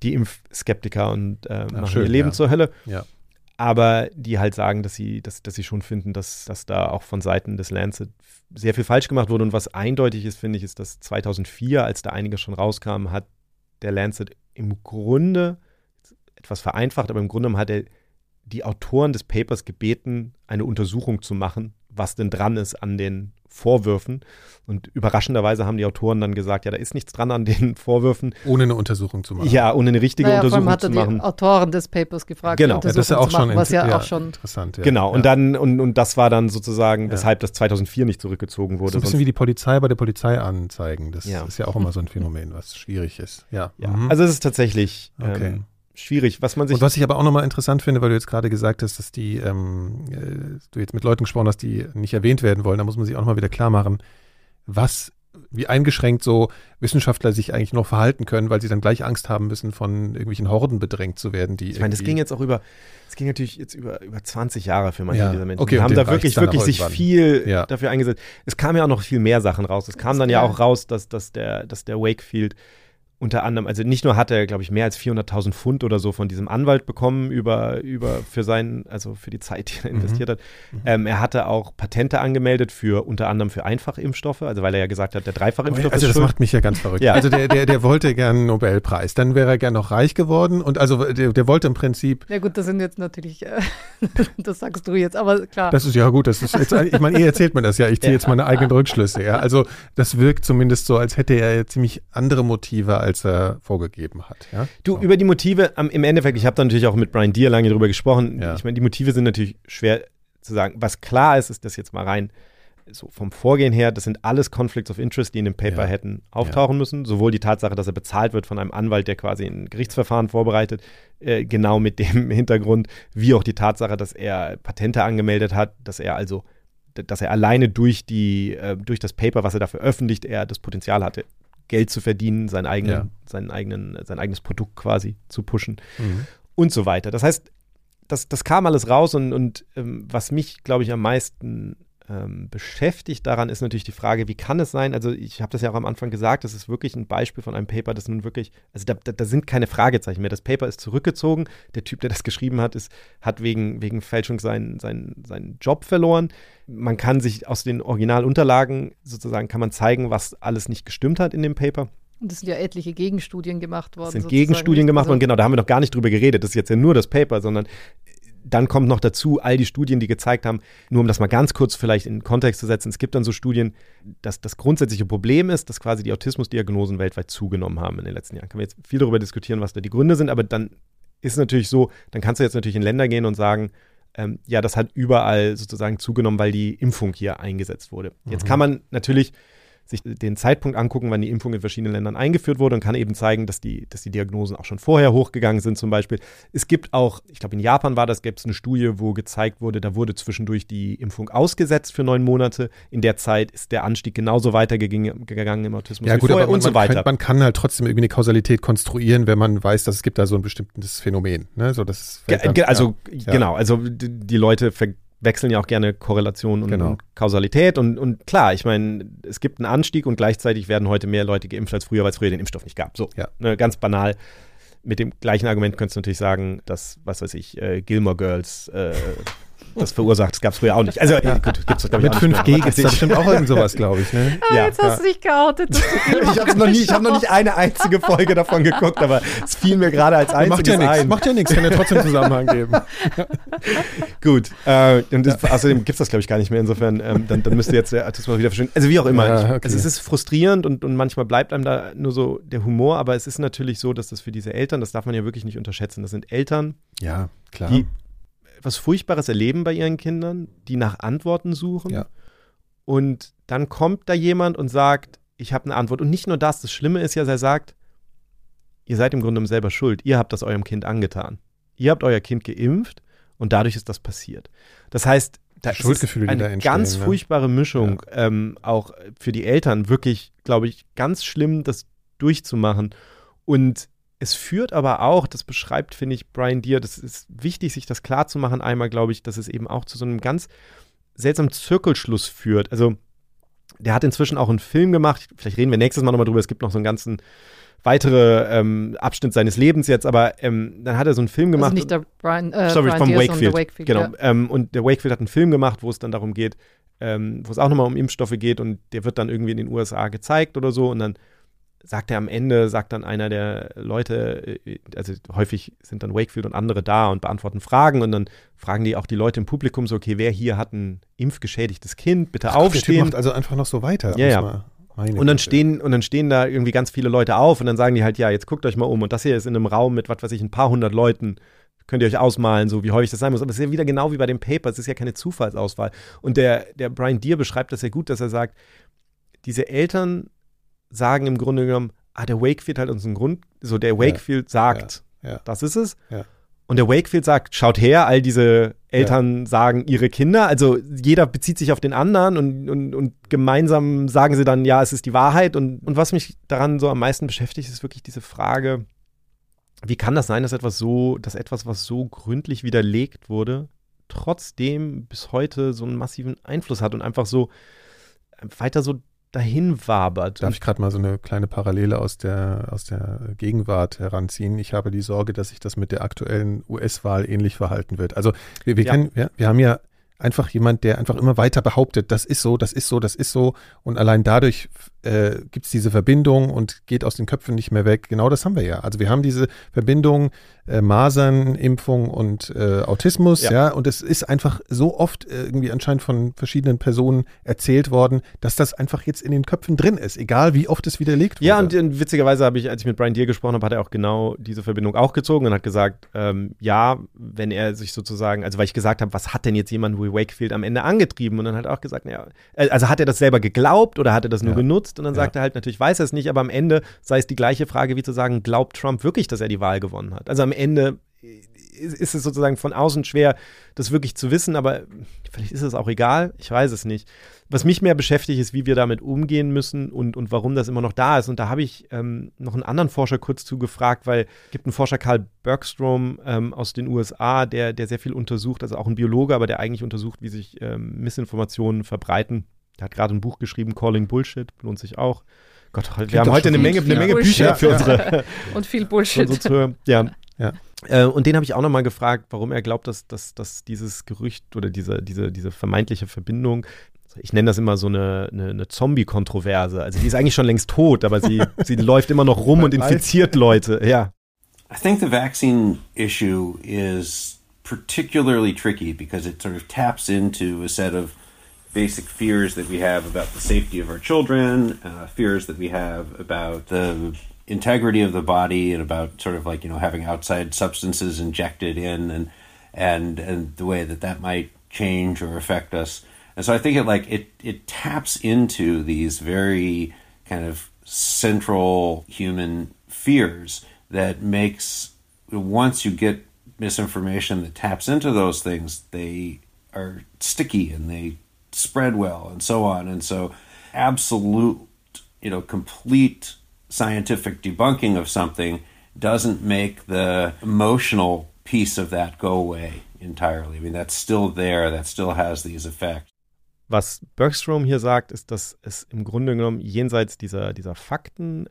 die Impfskeptiker und äh, machen schön, ihr Leben ja. zur Hölle. Ja. Aber die halt sagen, dass sie, dass, dass sie schon finden, dass, dass da auch von Seiten des Lancet sehr viel falsch gemacht wurde. Und was eindeutig ist, finde ich, ist, dass 2004, als da einige schon rauskamen, hat der Lancet im Grunde etwas vereinfacht, aber im Grunde hat er die Autoren des Papers gebeten, eine Untersuchung zu machen, was denn dran ist an den Vorwürfen. Und überraschenderweise haben die Autoren dann gesagt, ja, da ist nichts dran an den Vorwürfen. Ohne eine Untersuchung zu machen. Ja, ohne eine richtige naja, Untersuchung hat zu machen. Die Autoren des Papers gefragt, genau. Ja, das ist ja auch machen, schon was ja, ja, auch schon interessant. Ja. Genau. Und dann und, und das war dann sozusagen, weshalb das 2004 nicht zurückgezogen wurde. So ein bisschen wie die Polizei bei der Polizei anzeigen. Das ist ja auch immer so ein Phänomen, was schwierig ist. Ja. Mhm. Also es ist tatsächlich. Okay. Ähm, schwierig, was man sich. Und was ich aber auch nochmal interessant finde, weil du jetzt gerade gesagt hast, dass die, ähm, äh, du jetzt mit Leuten gesprochen hast, die nicht erwähnt werden wollen, da muss man sich auch nochmal wieder klar machen, was, wie eingeschränkt so Wissenschaftler sich eigentlich noch verhalten können, weil sie dann gleich Angst haben müssen, von irgendwelchen Horden bedrängt zu werden, die. Ich meine, das ging jetzt auch über, das ging natürlich jetzt über, über 20 Jahre für manche ja, dieser Menschen. Okay, die haben da wirklich, wirklich sich viel ja. dafür eingesetzt. Es kam ja auch noch viel mehr Sachen raus. Es kam dann ja auch raus, dass, dass der, dass der Wakefield unter anderem, also nicht nur hat er, glaube ich, mehr als 400.000 Pfund oder so von diesem Anwalt bekommen über, über für seinen, also für die Zeit, die er mhm. investiert hat. Mhm. Ähm, er hatte auch Patente angemeldet für unter anderem für Einfachimpfstoffe, also weil er ja gesagt hat, der Dreifachimpfstoff also ist das macht mich ja ganz verrückt. Ja. Also der, der, der wollte gern einen Nobelpreis, dann wäre er gern noch reich geworden und also der, der wollte im Prinzip. Ja gut, das sind jetzt natürlich, äh, das sagst du jetzt, aber klar. Das ist ja gut, das ist jetzt, ich meine, ihr erzählt mir das ja, ich ziehe ja. jetzt meine eigenen Rückschlüsse, ja. Also das wirkt zumindest so, als hätte er ziemlich andere Motive als als er vorgegeben hat. Ja? Du, so. über die Motive, um, im Endeffekt, ich habe da natürlich auch mit Brian Deere lange drüber gesprochen. Ja. Ich meine, die Motive sind natürlich schwer zu sagen. Was klar ist, ist das jetzt mal rein so vom Vorgehen her, das sind alles Conflicts of Interest, die in dem Paper ja. hätten auftauchen müssen. Sowohl die Tatsache, dass er bezahlt wird von einem Anwalt, der quasi ein Gerichtsverfahren vorbereitet, äh, genau mit dem Hintergrund, wie auch die Tatsache, dass er Patente angemeldet hat, dass er also dass er alleine durch die äh, durch das Paper, was er da veröffentlicht, er das Potenzial hatte, Geld zu verdienen, seinen eigenen, ja. seinen eigenen, sein eigenes Produkt quasi zu pushen mhm. und so weiter. Das heißt, das, das kam alles raus und, und ähm, was mich, glaube ich, am meisten ähm, beschäftigt daran, ist natürlich die Frage, wie kann es sein? Also ich habe das ja auch am Anfang gesagt, das ist wirklich ein Beispiel von einem Paper, das nun wirklich, also da, da, da, sind keine Fragezeichen mehr. Das Paper ist zurückgezogen. Der Typ, der das geschrieben hat, ist, hat wegen, wegen Fälschung seinen, seinen, seinen Job verloren. Man kann sich aus den Originalunterlagen sozusagen, kann man zeigen, was alles nicht gestimmt hat in dem Paper. Und es sind ja etliche Gegenstudien gemacht worden. Es sind Gegenstudien gemacht worden, also genau, da haben wir noch gar nicht drüber geredet. Das ist jetzt ja nur das Paper, sondern dann kommt noch dazu all die Studien, die gezeigt haben, nur um das mal ganz kurz vielleicht in Kontext zu setzen, es gibt dann so Studien, dass das grundsätzliche Problem ist, dass quasi die Autismusdiagnosen weltweit zugenommen haben in den letzten Jahren. Kann man jetzt viel darüber diskutieren, was da die Gründe sind, aber dann ist es natürlich so, dann kannst du jetzt natürlich in Länder gehen und sagen, ähm, ja, das hat überall sozusagen zugenommen, weil die Impfung hier eingesetzt wurde. Jetzt mhm. kann man natürlich sich den Zeitpunkt angucken, wann die Impfung in verschiedenen Ländern eingeführt wurde und kann eben zeigen, dass die, dass die Diagnosen auch schon vorher hochgegangen sind zum Beispiel. Es gibt auch, ich glaube in Japan war das, gäbe es eine Studie, wo gezeigt wurde, da wurde zwischendurch die Impfung ausgesetzt für neun Monate. In der Zeit ist der Anstieg genauso weitergegangen im Autismus ja, gut, aber man, und so weiter. Kann, man kann halt trotzdem irgendwie eine Kausalität konstruieren, wenn man weiß, dass es gibt da so ein bestimmtes Phänomen. Ne? So, das dann, also ja. genau, also die Leute ver wechseln ja auch gerne Korrelation und, genau. und Kausalität. Und, und klar, ich meine, es gibt einen Anstieg und gleichzeitig werden heute mehr Leute geimpft als früher, weil es früher den Impfstoff nicht gab. So, ja. ne, ganz banal. Mit dem gleichen Argument könntest du natürlich sagen, dass, was weiß ich, äh, Gilmore Girls äh, das verursacht. Das gab es früher auch nicht. Also ja. gut, gibt's das, Mit 5G gibt es da bestimmt auch irgend sowas, glaube ich. Ne? Ah, ja, jetzt hast du dich geoutet. ich habe noch, nie, hab noch nicht eine einzige Folge davon geguckt, aber es fiel mir gerade als einziges macht ja ein. Macht ja nichts, kann ja trotzdem Zusammenhang geben. gut, äh, und das, außerdem gibt es das, glaube ich, gar nicht mehr. Insofern, ähm, dann, dann müsste jetzt der Artismus wieder verschwinden. Also wie auch immer. Ja, okay. also es ist frustrierend und, und manchmal bleibt einem da nur so der Humor, aber es ist natürlich so, dass das für diese Eltern, das darf man ja wirklich nicht unterschätzen, das sind Eltern, ja, klar. die was Furchtbares erleben bei ihren Kindern, die nach Antworten suchen. Ja. Und dann kommt da jemand und sagt, ich habe eine Antwort. Und nicht nur das, das Schlimme ist ja, er sagt, ihr seid im Grunde selber schuld. Ihr habt das eurem Kind angetan. Ihr habt euer Kind geimpft und dadurch ist das passiert. Das heißt, da ist eine ganz ne? furchtbare Mischung, ja. ähm, auch für die Eltern, wirklich, glaube ich, ganz schlimm, das durchzumachen. Und es führt aber auch, das beschreibt, finde ich, Brian Deere, das ist wichtig, sich das klar zu machen. Einmal glaube ich, dass es eben auch zu so einem ganz seltsamen Zirkelschluss führt. Also, der hat inzwischen auch einen Film gemacht. Vielleicht reden wir nächstes Mal nochmal drüber. Es gibt noch so einen ganzen weitere ähm, Abschnitt seines Lebens jetzt, aber ähm, dann hat er so einen Film also gemacht. Also nicht der Brian, äh, sorry, Brian vom Wakefield. Wakefield. Genau. Ja. Ähm, und der Wakefield hat einen Film gemacht, wo es dann darum geht, ähm, wo es auch nochmal um Impfstoffe geht und der wird dann irgendwie in den USA gezeigt oder so und dann sagt er am Ende, sagt dann einer der Leute, äh, also häufig sind dann Wakefield und andere da und beantworten Fragen und dann fragen die auch die Leute im Publikum so, okay, wer hier hat ein impfgeschädigtes Kind, bitte Ach, aufstehen. Der macht also einfach noch so weiter. Ja, ja. und dann stehen und dann stehen da irgendwie ganz viele Leute auf und dann sagen die halt, ja, jetzt guckt euch mal um und das hier ist in einem Raum mit was weiß ich ein paar hundert Leuten. Könnt ihr euch ausmalen, so wie häufig das sein muss. Aber es ist ja wieder genau wie bei dem Paper, es ist ja keine Zufallsauswahl. Und der, der Brian Deere beschreibt das sehr gut, dass er sagt, diese Eltern sagen im Grunde genommen, ah, der Wakefield hat uns einen Grund, so der Wakefield ja, sagt, ja, das ist es. Und der Wakefield sagt, schaut her, all diese Eltern sagen ihre Kinder, also jeder bezieht sich auf den anderen und, und, und gemeinsam sagen sie dann, ja, es ist die Wahrheit. Und, und was mich daran so am meisten beschäftigt, ist wirklich diese Frage, wie kann das sein, dass etwas so, dass etwas, was so gründlich widerlegt wurde, trotzdem bis heute so einen massiven Einfluss hat und einfach so weiter so dahin wabert. Darf ich gerade mal so eine kleine Parallele aus der, aus der Gegenwart heranziehen? Ich habe die Sorge, dass sich das mit der aktuellen US-Wahl ähnlich verhalten wird. Also wir, wir, ja. Kennen, ja, wir haben ja einfach jemand, der einfach immer weiter behauptet, das ist so, das ist so, das ist so. Und allein dadurch äh, gibt es diese Verbindung und geht aus den Köpfen nicht mehr weg. Genau das haben wir ja. Also wir haben diese Verbindung äh, Masern, Impfung und äh, Autismus, ja. ja. Und es ist einfach so oft irgendwie anscheinend von verschiedenen Personen erzählt worden, dass das einfach jetzt in den Köpfen drin ist, egal wie oft es widerlegt wurde. Ja, und, und witzigerweise habe ich, als ich mit Brian Deere gesprochen habe, hat er auch genau diese Verbindung auch gezogen und hat gesagt, ähm, ja, wenn er sich sozusagen, also weil ich gesagt habe, was hat denn jetzt jemand wie Wakefield am Ende angetrieben? Und dann hat er auch gesagt, ja, äh, also hat er das selber geglaubt oder hat er das nur ja. genutzt? Und dann ja. sagt er halt, natürlich weiß er es nicht, aber am Ende sei es die gleiche Frage wie zu sagen, glaubt Trump wirklich, dass er die Wahl gewonnen hat? Also am Ende ist es sozusagen von außen schwer, das wirklich zu wissen, aber Vielleicht ist es auch egal, ich weiß es nicht. Was mich mehr beschäftigt, ist, wie wir damit umgehen müssen und, und warum das immer noch da ist. Und da habe ich ähm, noch einen anderen Forscher kurz zugefragt, weil es gibt einen Forscher, Karl Bergstrom ähm, aus den USA, der, der sehr viel untersucht, also auch ein Biologe, aber der eigentlich untersucht, wie sich ähm, Missinformationen verbreiten. Der hat gerade ein Buch geschrieben, Calling Bullshit, lohnt sich auch. Gott, wir haben heute eine Menge, eine Menge Bücher für unsere. und viel Bullshit. Unsere ja. ja. Äh, und den habe ich auch nochmal gefragt, warum er glaubt, dass, dass, dass dieses Gerücht oder diese, diese, diese vermeintliche Verbindung, ich nenne das immer so eine, eine, eine Zombie-Kontroverse. Also die ist eigentlich schon längst tot, aber sie, sie läuft immer noch rum und infiziert Leute. Ja. I think the vaccine issue is particularly tricky because it sort of taps into a set of basic fears that we have about the safety of our children, uh, fears that we have about the integrity of the body and about sort of like you know having outside substances injected in and and and the way that that might change or affect us. And so i think it like it it taps into these very kind of central human fears that makes once you get misinformation that taps into those things they are sticky and they spread well and so on and so absolute you know complete scientific debunking of something doesn't make the emotional piece of that go away entirely. I mean, that's still there, that still has these effects. Was Bergstrom hier sagt, ist, dass es im Grunde genommen jenseits dieser, dieser Fakten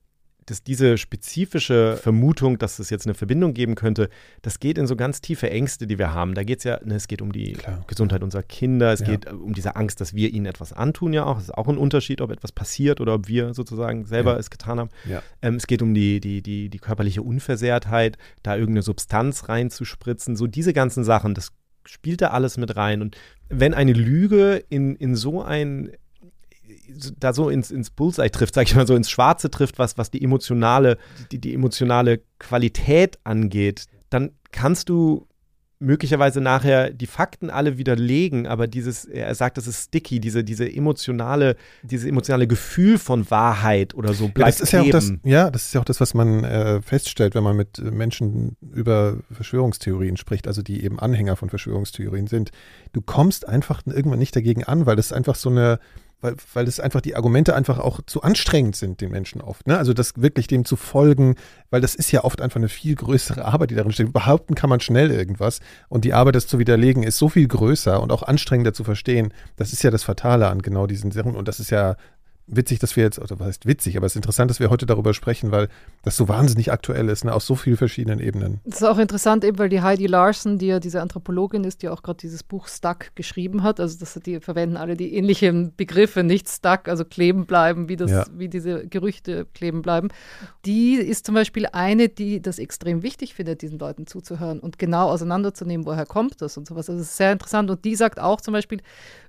dass diese spezifische Vermutung, dass es jetzt eine Verbindung geben könnte, das geht in so ganz tiefe Ängste, die wir haben. Da geht es ja, ne, es geht um die Klar. Gesundheit unserer Kinder, es ja. geht um diese Angst, dass wir ihnen etwas antun, ja auch. Es ist auch ein Unterschied, ob etwas passiert oder ob wir sozusagen selber ja. es getan haben. Ja. Ähm, es geht um die, die, die, die körperliche Unversehrtheit, da irgendeine Substanz reinzuspritzen. So diese ganzen Sachen, das spielt da alles mit rein. Und wenn eine Lüge in, in so ein da so ins, ins Bullseye trifft, sag ich mal so, ins Schwarze trifft, was, was die emotionale, die, die emotionale Qualität angeht, dann kannst du möglicherweise nachher die Fakten alle widerlegen, aber dieses, er sagt, das ist sticky, diese, diese emotionale, dieses emotionale Gefühl von Wahrheit oder so bleibt ja, das ist ja, auch das, ja, das ist ja auch das, was man äh, feststellt, wenn man mit Menschen über Verschwörungstheorien spricht, also die eben Anhänger von Verschwörungstheorien sind. Du kommst einfach irgendwann nicht dagegen an, weil das einfach so eine weil, weil es einfach die Argumente einfach auch zu anstrengend sind, den Menschen oft. Ne? Also das wirklich dem zu folgen, weil das ist ja oft einfach eine viel größere Arbeit, die darin steht. Behaupten kann man schnell irgendwas und die Arbeit, das zu widerlegen, ist so viel größer und auch anstrengender zu verstehen. Das ist ja das Fatale an genau diesen Sachen und das ist ja witzig, dass wir jetzt, oder was heißt witzig, aber es ist interessant, dass wir heute darüber sprechen, weil das so wahnsinnig aktuell ist, ne, aus so vielen verschiedenen Ebenen. Es ist auch interessant, eben weil die Heidi Larson, die ja diese Anthropologin ist, die auch gerade dieses Buch Stuck geschrieben hat, also das, die verwenden alle die ähnlichen Begriffe, nicht stuck, also kleben bleiben, wie, das, ja. wie diese Gerüchte kleben bleiben. Die ist zum Beispiel eine, die das extrem wichtig findet, diesen Leuten zuzuhören und genau auseinanderzunehmen, woher kommt das und sowas. Also es ist sehr interessant und die sagt auch zum Beispiel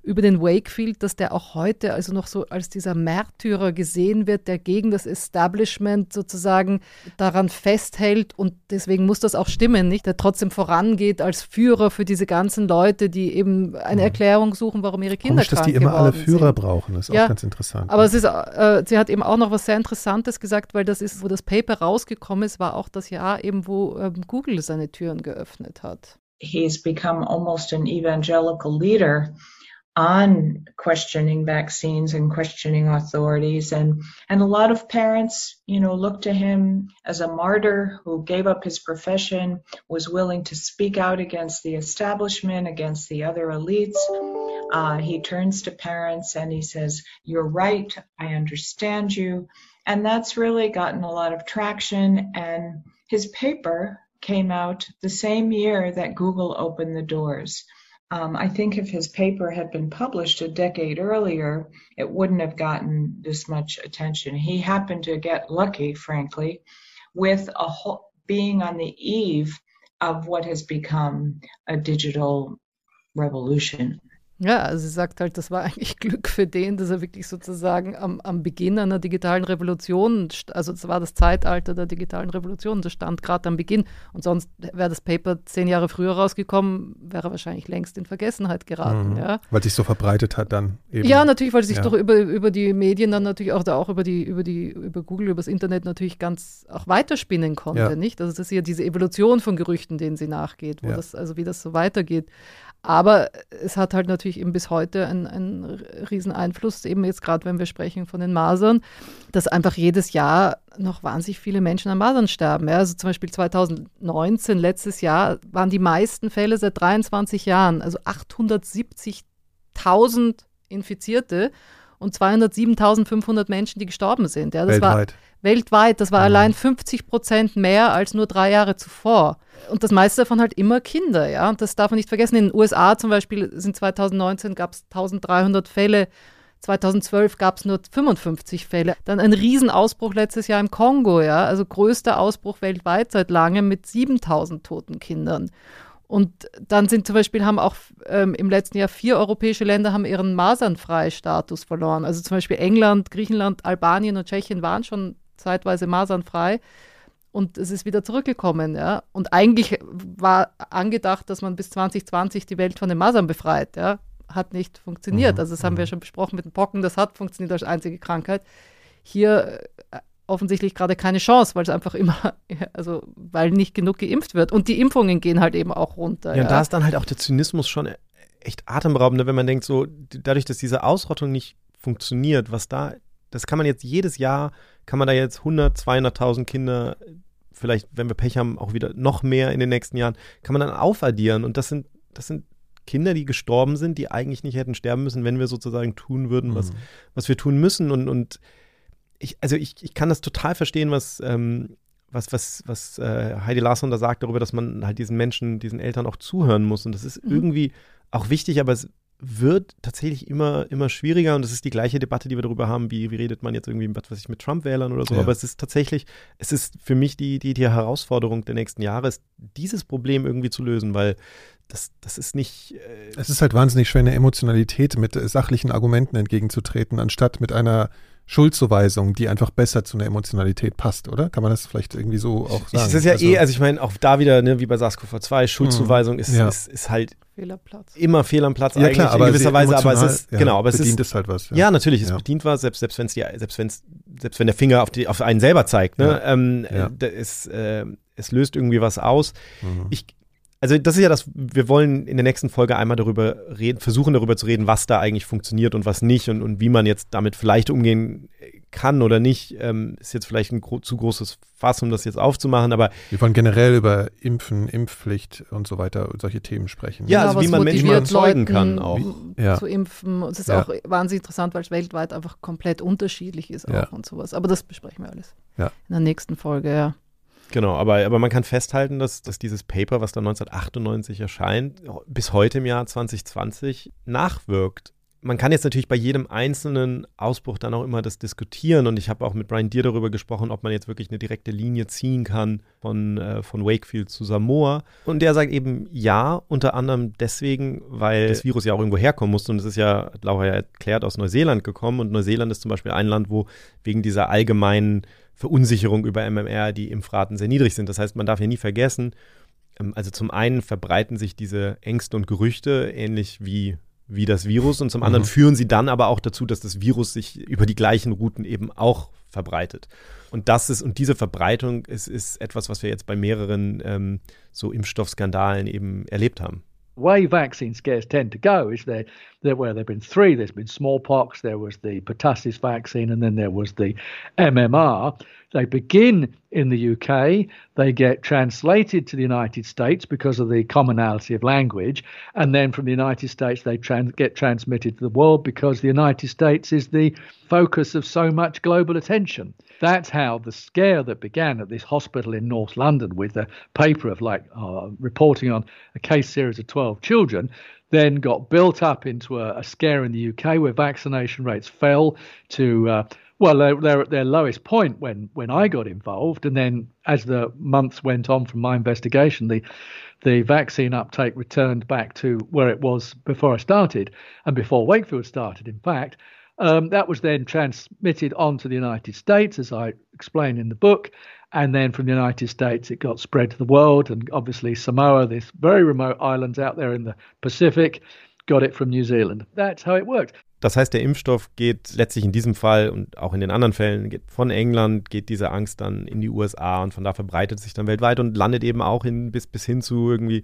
über den Wakefield, dass der auch heute also noch so als dieser Märtyrer gesehen wird, der gegen das Establishment sozusagen daran festhält und deswegen muss das auch stimmen, nicht? Der trotzdem vorangeht als Führer für diese ganzen Leute, die eben eine mhm. Erklärung suchen, warum ihre Kinder Komisch, krank dass die immer alle Führer sind. brauchen, das ist ja, auch ganz interessant. Aber es ist, äh, sie hat eben auch noch was sehr Interessantes gesagt, weil das ist, wo das Paper rausgekommen ist, war auch das Jahr eben, wo ähm, Google seine Türen geöffnet hat. He's become almost an evangelical leader. On questioning vaccines and questioning authorities. And and a lot of parents you know look to him as a martyr who gave up his profession was willing to speak out against the establishment against the other elites. Uh, he turns to parents and he says you're right. I understand you. And that's really gotten a lot of traction. And his paper came out the same year that google opened the doors um, I think if his paper had been published a decade earlier, it wouldn't have gotten this much attention. He happened to get lucky, frankly, with a whole, being on the eve of what has become a digital revolution. Ja, also sie sagt halt, das war eigentlich Glück für den, dass er wirklich sozusagen am, am Beginn einer digitalen Revolution, also es war das Zeitalter der digitalen Revolution, das stand gerade am Beginn und sonst wäre das Paper zehn Jahre früher rausgekommen, wäre wahrscheinlich längst in Vergessenheit geraten. Mhm. Ja. Weil sich so verbreitet hat dann eben. Ja, natürlich, weil sich ja. doch über, über die Medien dann natürlich auch, auch über die, über die, über Google, über das Internet natürlich ganz auch weiterspinnen konnte, ja. nicht? Also das ist ja diese Evolution von Gerüchten, denen sie nachgeht, wo das, also wie das so weitergeht. Aber es hat halt natürlich eben bis heute einen, einen riesen Einfluss, eben jetzt gerade, wenn wir sprechen von den Masern, dass einfach jedes Jahr noch wahnsinnig viele Menschen an Masern sterben. Ja, also zum Beispiel 2019, letztes Jahr, waren die meisten Fälle seit 23 Jahren, also 870.000 Infizierte und 207.500 Menschen, die gestorben sind. Ja, das weltweit. War weltweit, das war mhm. allein 50 Prozent mehr als nur drei Jahre zuvor. Und das meiste davon halt immer Kinder, ja. Und das darf man nicht vergessen. In den USA zum Beispiel sind 2019 gab es 1300 Fälle. 2012 gab es nur 55 Fälle. Dann ein Riesenausbruch letztes Jahr im Kongo, ja. Also größter Ausbruch weltweit seit langem mit 7000 toten Kindern. Und dann sind zum Beispiel haben auch ähm, im letzten Jahr vier europäische Länder haben ihren Masernfreistatus verloren. Also zum Beispiel England, Griechenland, Albanien und Tschechien waren schon zeitweise masernfrei und es ist wieder zurückgekommen. Ja? Und eigentlich war angedacht, dass man bis 2020 die Welt von den Masern befreit. Ja? Hat nicht funktioniert. Mhm. Also das haben wir mhm. schon besprochen mit den Pocken, das hat funktioniert als einzige Krankheit. Hier äh, offensichtlich gerade keine Chance, weil es einfach immer, also weil nicht genug geimpft wird. Und die Impfungen gehen halt eben auch runter. Ja, ja. und da ist dann halt auch der Zynismus schon echt atemberaubend, wenn man denkt, so dadurch, dass diese Ausrottung nicht funktioniert, was da, das kann man jetzt jedes Jahr, kann man da jetzt 100, 200.000 Kinder vielleicht, wenn wir Pech haben, auch wieder noch mehr in den nächsten Jahren, kann man dann aufaddieren. Und das sind, das sind Kinder, die gestorben sind, die eigentlich nicht hätten sterben müssen, wenn wir sozusagen tun würden, was, mhm. was wir tun müssen. Und, und ich, also ich, ich kann das total verstehen, was, ähm, was, was, was äh, Heidi Larsson da sagt darüber, dass man halt diesen Menschen, diesen Eltern auch zuhören muss. Und das ist mhm. irgendwie auch wichtig, aber es wird tatsächlich immer, immer schwieriger und das ist die gleiche Debatte, die wir darüber haben, wie, wie redet man jetzt irgendwie was weiß ich, mit Trump-Wählern oder so. Ja. Aber es ist tatsächlich, es ist für mich die, die, die Herausforderung der nächsten Jahre, ist, dieses Problem irgendwie zu lösen, weil das, das ist nicht. Äh es ist halt wahnsinnig schwer, eine Emotionalität mit sachlichen Argumenten entgegenzutreten, anstatt mit einer Schuldzuweisung, die einfach besser zu einer Emotionalität passt, oder? Kann man das vielleicht irgendwie so auch sagen? Es ist ja also, eh, also ich meine, auch da wieder, ne, wie bei SARS-CoV-2, Schuldzuweisung ist, ja. ist, ist, halt Platz. immer fehl am Platz ja, eigentlich klar, aber in gewisser Weise, aber es ist, ja, genau, aber es bedient ist, es halt was. Ja, ja natürlich, es bedient was, selbst, selbst wenn es selbst wenn's, selbst wenn der Finger auf, die, auf einen selber zeigt, ne, ähm, es, äh, es löst irgendwie was aus. Mhm. Ich also das ist ja das, wir wollen in der nächsten Folge einmal darüber reden, versuchen darüber zu reden, was da eigentlich funktioniert und was nicht und, und wie man jetzt damit vielleicht umgehen kann oder nicht. Ähm, ist jetzt vielleicht ein gro zu großes Fass, um das jetzt aufzumachen, aber. Wir wollen generell über Impfen, Impfpflicht und so weiter, solche Themen sprechen. Ja, also wie man Menschen überzeugen kann auch. Ja. Zu impfen. Es ist ja. auch wahnsinnig interessant, weil es weltweit einfach komplett unterschiedlich ist auch ja. und sowas. Aber das besprechen wir alles ja. in der nächsten Folge, ja. Genau, aber, aber man kann festhalten, dass, dass dieses Paper, was dann 1998 erscheint, bis heute im Jahr 2020 nachwirkt. Man kann jetzt natürlich bei jedem einzelnen Ausbruch dann auch immer das diskutieren und ich habe auch mit Brian Deere darüber gesprochen, ob man jetzt wirklich eine direkte Linie ziehen kann von, äh, von Wakefield zu Samoa. Und der sagt eben ja, unter anderem deswegen, weil das Virus ja auch irgendwo herkommen musste und es ist ja, hat Laura ja erklärt, aus Neuseeland gekommen und Neuseeland ist zum Beispiel ein Land, wo wegen dieser allgemeinen Verunsicherung über MMR die Impfraten sehr niedrig sind. Das heißt, man darf ja nie vergessen, ähm, also zum einen verbreiten sich diese Ängste und Gerüchte ähnlich wie, wie das Virus und zum mhm. anderen führen sie dann aber auch dazu, dass das Virus sich über die gleichen Routen eben auch verbreitet. Und das ist, und diese Verbreitung ist, ist etwas, was wir jetzt bei mehreren ähm, so Impfstoffskandalen eben erlebt haben. Way vaccine scares tend to go is there, there where there have been three. There's been smallpox, there was the pertussis vaccine, and then there was the MMR. They begin in the UK, they get translated to the United States because of the commonality of language, and then from the United States they trans- get transmitted to the world because the United States is the focus of so much global attention. That's how the scare that began at this hospital in North London with a paper of like uh, reporting on a case series of 12 children then got built up into a, a, scare in the UK where vaccination rates fell to uh, well, they're, they're, at their lowest point when, when I got involved, and then as the months went on from my investigation, the the vaccine uptake returned back to where it was before I started, and before Wakefield started. In fact, um, that was then transmitted on to the United States, as I explain in the book, and then from the United States it got spread to the world, and obviously Samoa, this very remote island out there in the Pacific, got it from New Zealand. That's how it worked. Das heißt, der Impfstoff geht letztlich in diesem Fall und auch in den anderen Fällen geht von England, geht diese Angst dann in die USA und von da verbreitet sich dann weltweit und landet eben auch in, bis, bis hin zu irgendwie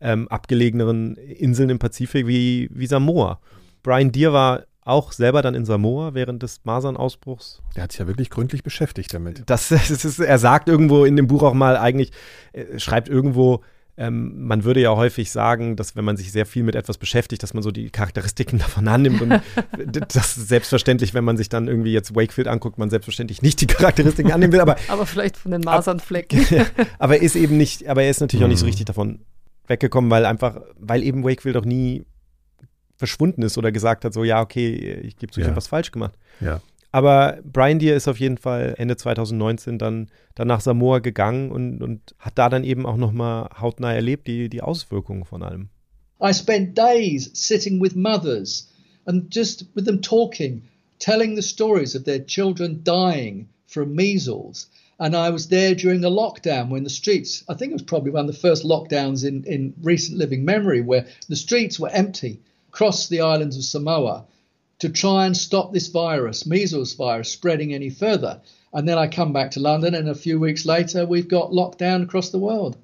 ähm, abgelegeneren Inseln im Pazifik wie, wie Samoa. Brian Deere war auch selber dann in Samoa während des Masernausbruchs. Der hat sich ja wirklich gründlich beschäftigt damit. Das, das ist, er sagt irgendwo in dem Buch auch mal eigentlich, äh, schreibt irgendwo, ähm, man würde ja häufig sagen, dass wenn man sich sehr viel mit etwas beschäftigt, dass man so die Charakteristiken davon annimmt und das ist selbstverständlich, wenn man sich dann irgendwie jetzt Wakefield anguckt, man selbstverständlich nicht die Charakteristiken annehmen will, aber aber vielleicht von den Masernflecken. aber er ist eben nicht, aber er ist natürlich mhm. auch nicht so mhm. richtig davon weggekommen, weil einfach, weil eben Wakefield auch nie verschwunden ist oder gesagt hat, so ja, okay, ich gebe zu, ich ja. habe was falsch gemacht. Ja. Aber Brian Deere ist auf jeden Fall Ende 2019 dann, dann nach Samoa gegangen und, und hat da dann eben auch nochmal hautnah erlebt, die, die Auswirkungen von allem. I spent days sitting with mothers and just with them talking, telling the stories of their children dying from measles. And I was there during the lockdown when the streets, I think it was probably one of the first lockdowns in, in recent living memory, where the streets were empty across the islands of Samoa to try and stop this virus, measles virus, spreading any further. And then I come back to London, and a few weeks later, we've got lockdown across the world.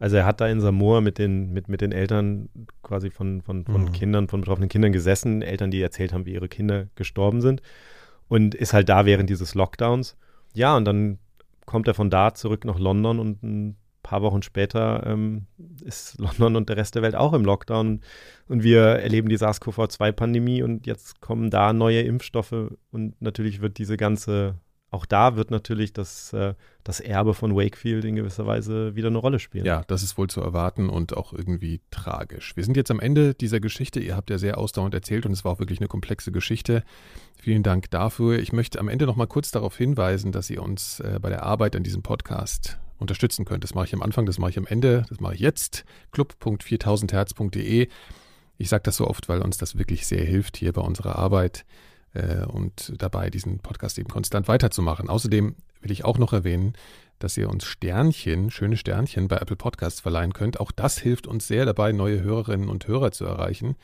Also er hat da in Samoa mit den, mit, mit den Eltern quasi von, von, von mhm. Kindern, von betroffenen Kindern gesessen, Eltern, die erzählt haben, wie ihre Kinder gestorben sind und ist halt da während dieses Lockdowns. Ja, und dann kommt er von da zurück nach London und ein paar Wochen später ähm, ist London und der Rest der Welt auch im Lockdown. Und wir erleben die SARS-CoV-2-Pandemie und jetzt kommen da neue Impfstoffe und natürlich wird diese ganze, auch da wird natürlich das, äh, das Erbe von Wakefield in gewisser Weise wieder eine Rolle spielen. Ja, das ist wohl zu erwarten und auch irgendwie tragisch. Wir sind jetzt am Ende dieser Geschichte. Ihr habt ja sehr ausdauernd erzählt und es war auch wirklich eine komplexe Geschichte. Vielen Dank dafür. Ich möchte am Ende noch mal kurz darauf hinweisen, dass ihr uns äh, bei der Arbeit an diesem Podcast unterstützen könnt. Das mache ich am Anfang, das mache ich am Ende, das mache ich jetzt. club.4000herz.de. Ich sage das so oft, weil uns das wirklich sehr hilft hier bei unserer Arbeit äh, und dabei, diesen Podcast eben konstant weiterzumachen. Außerdem will ich auch noch erwähnen, dass ihr uns Sternchen, schöne Sternchen bei Apple Podcasts verleihen könnt. Auch das hilft uns sehr dabei, neue Hörerinnen und Hörer zu erreichen.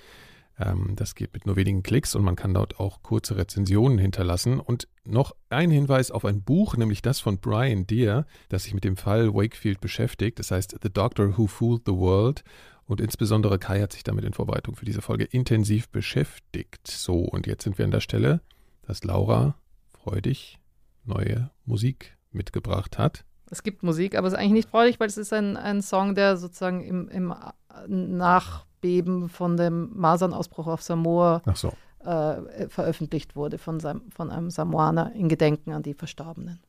Ähm, das geht mit nur wenigen Klicks und man kann dort auch kurze Rezensionen hinterlassen. Und noch ein Hinweis auf ein Buch, nämlich das von Brian Deere, das sich mit dem Fall Wakefield beschäftigt. Das heißt The Doctor Who Fooled the World. Und insbesondere Kai hat sich damit in Vorbereitung für diese Folge intensiv beschäftigt. So, und jetzt sind wir an der Stelle, dass Laura freudig neue Musik mitgebracht hat. Es gibt Musik, aber es ist eigentlich nicht freudig, weil es ist ein, ein Song, der sozusagen im, im Nach Erdbeben von dem Masernausbruch auf Samoa so. äh, veröffentlicht wurde von, von einem Samoaner in Gedenken an die Verstorbenen.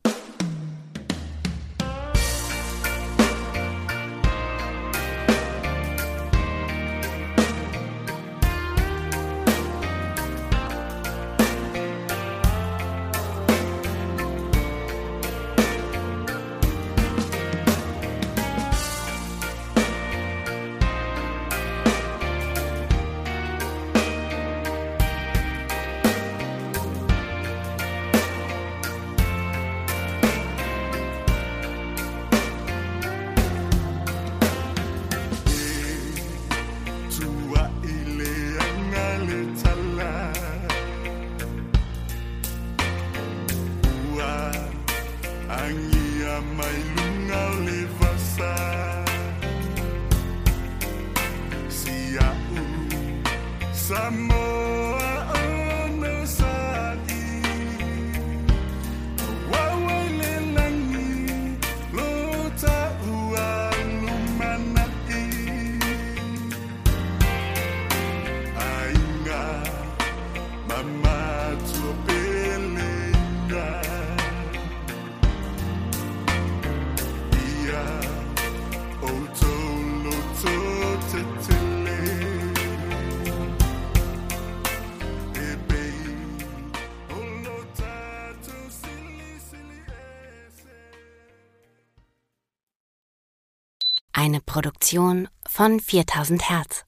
Produktion von 4000 Hertz.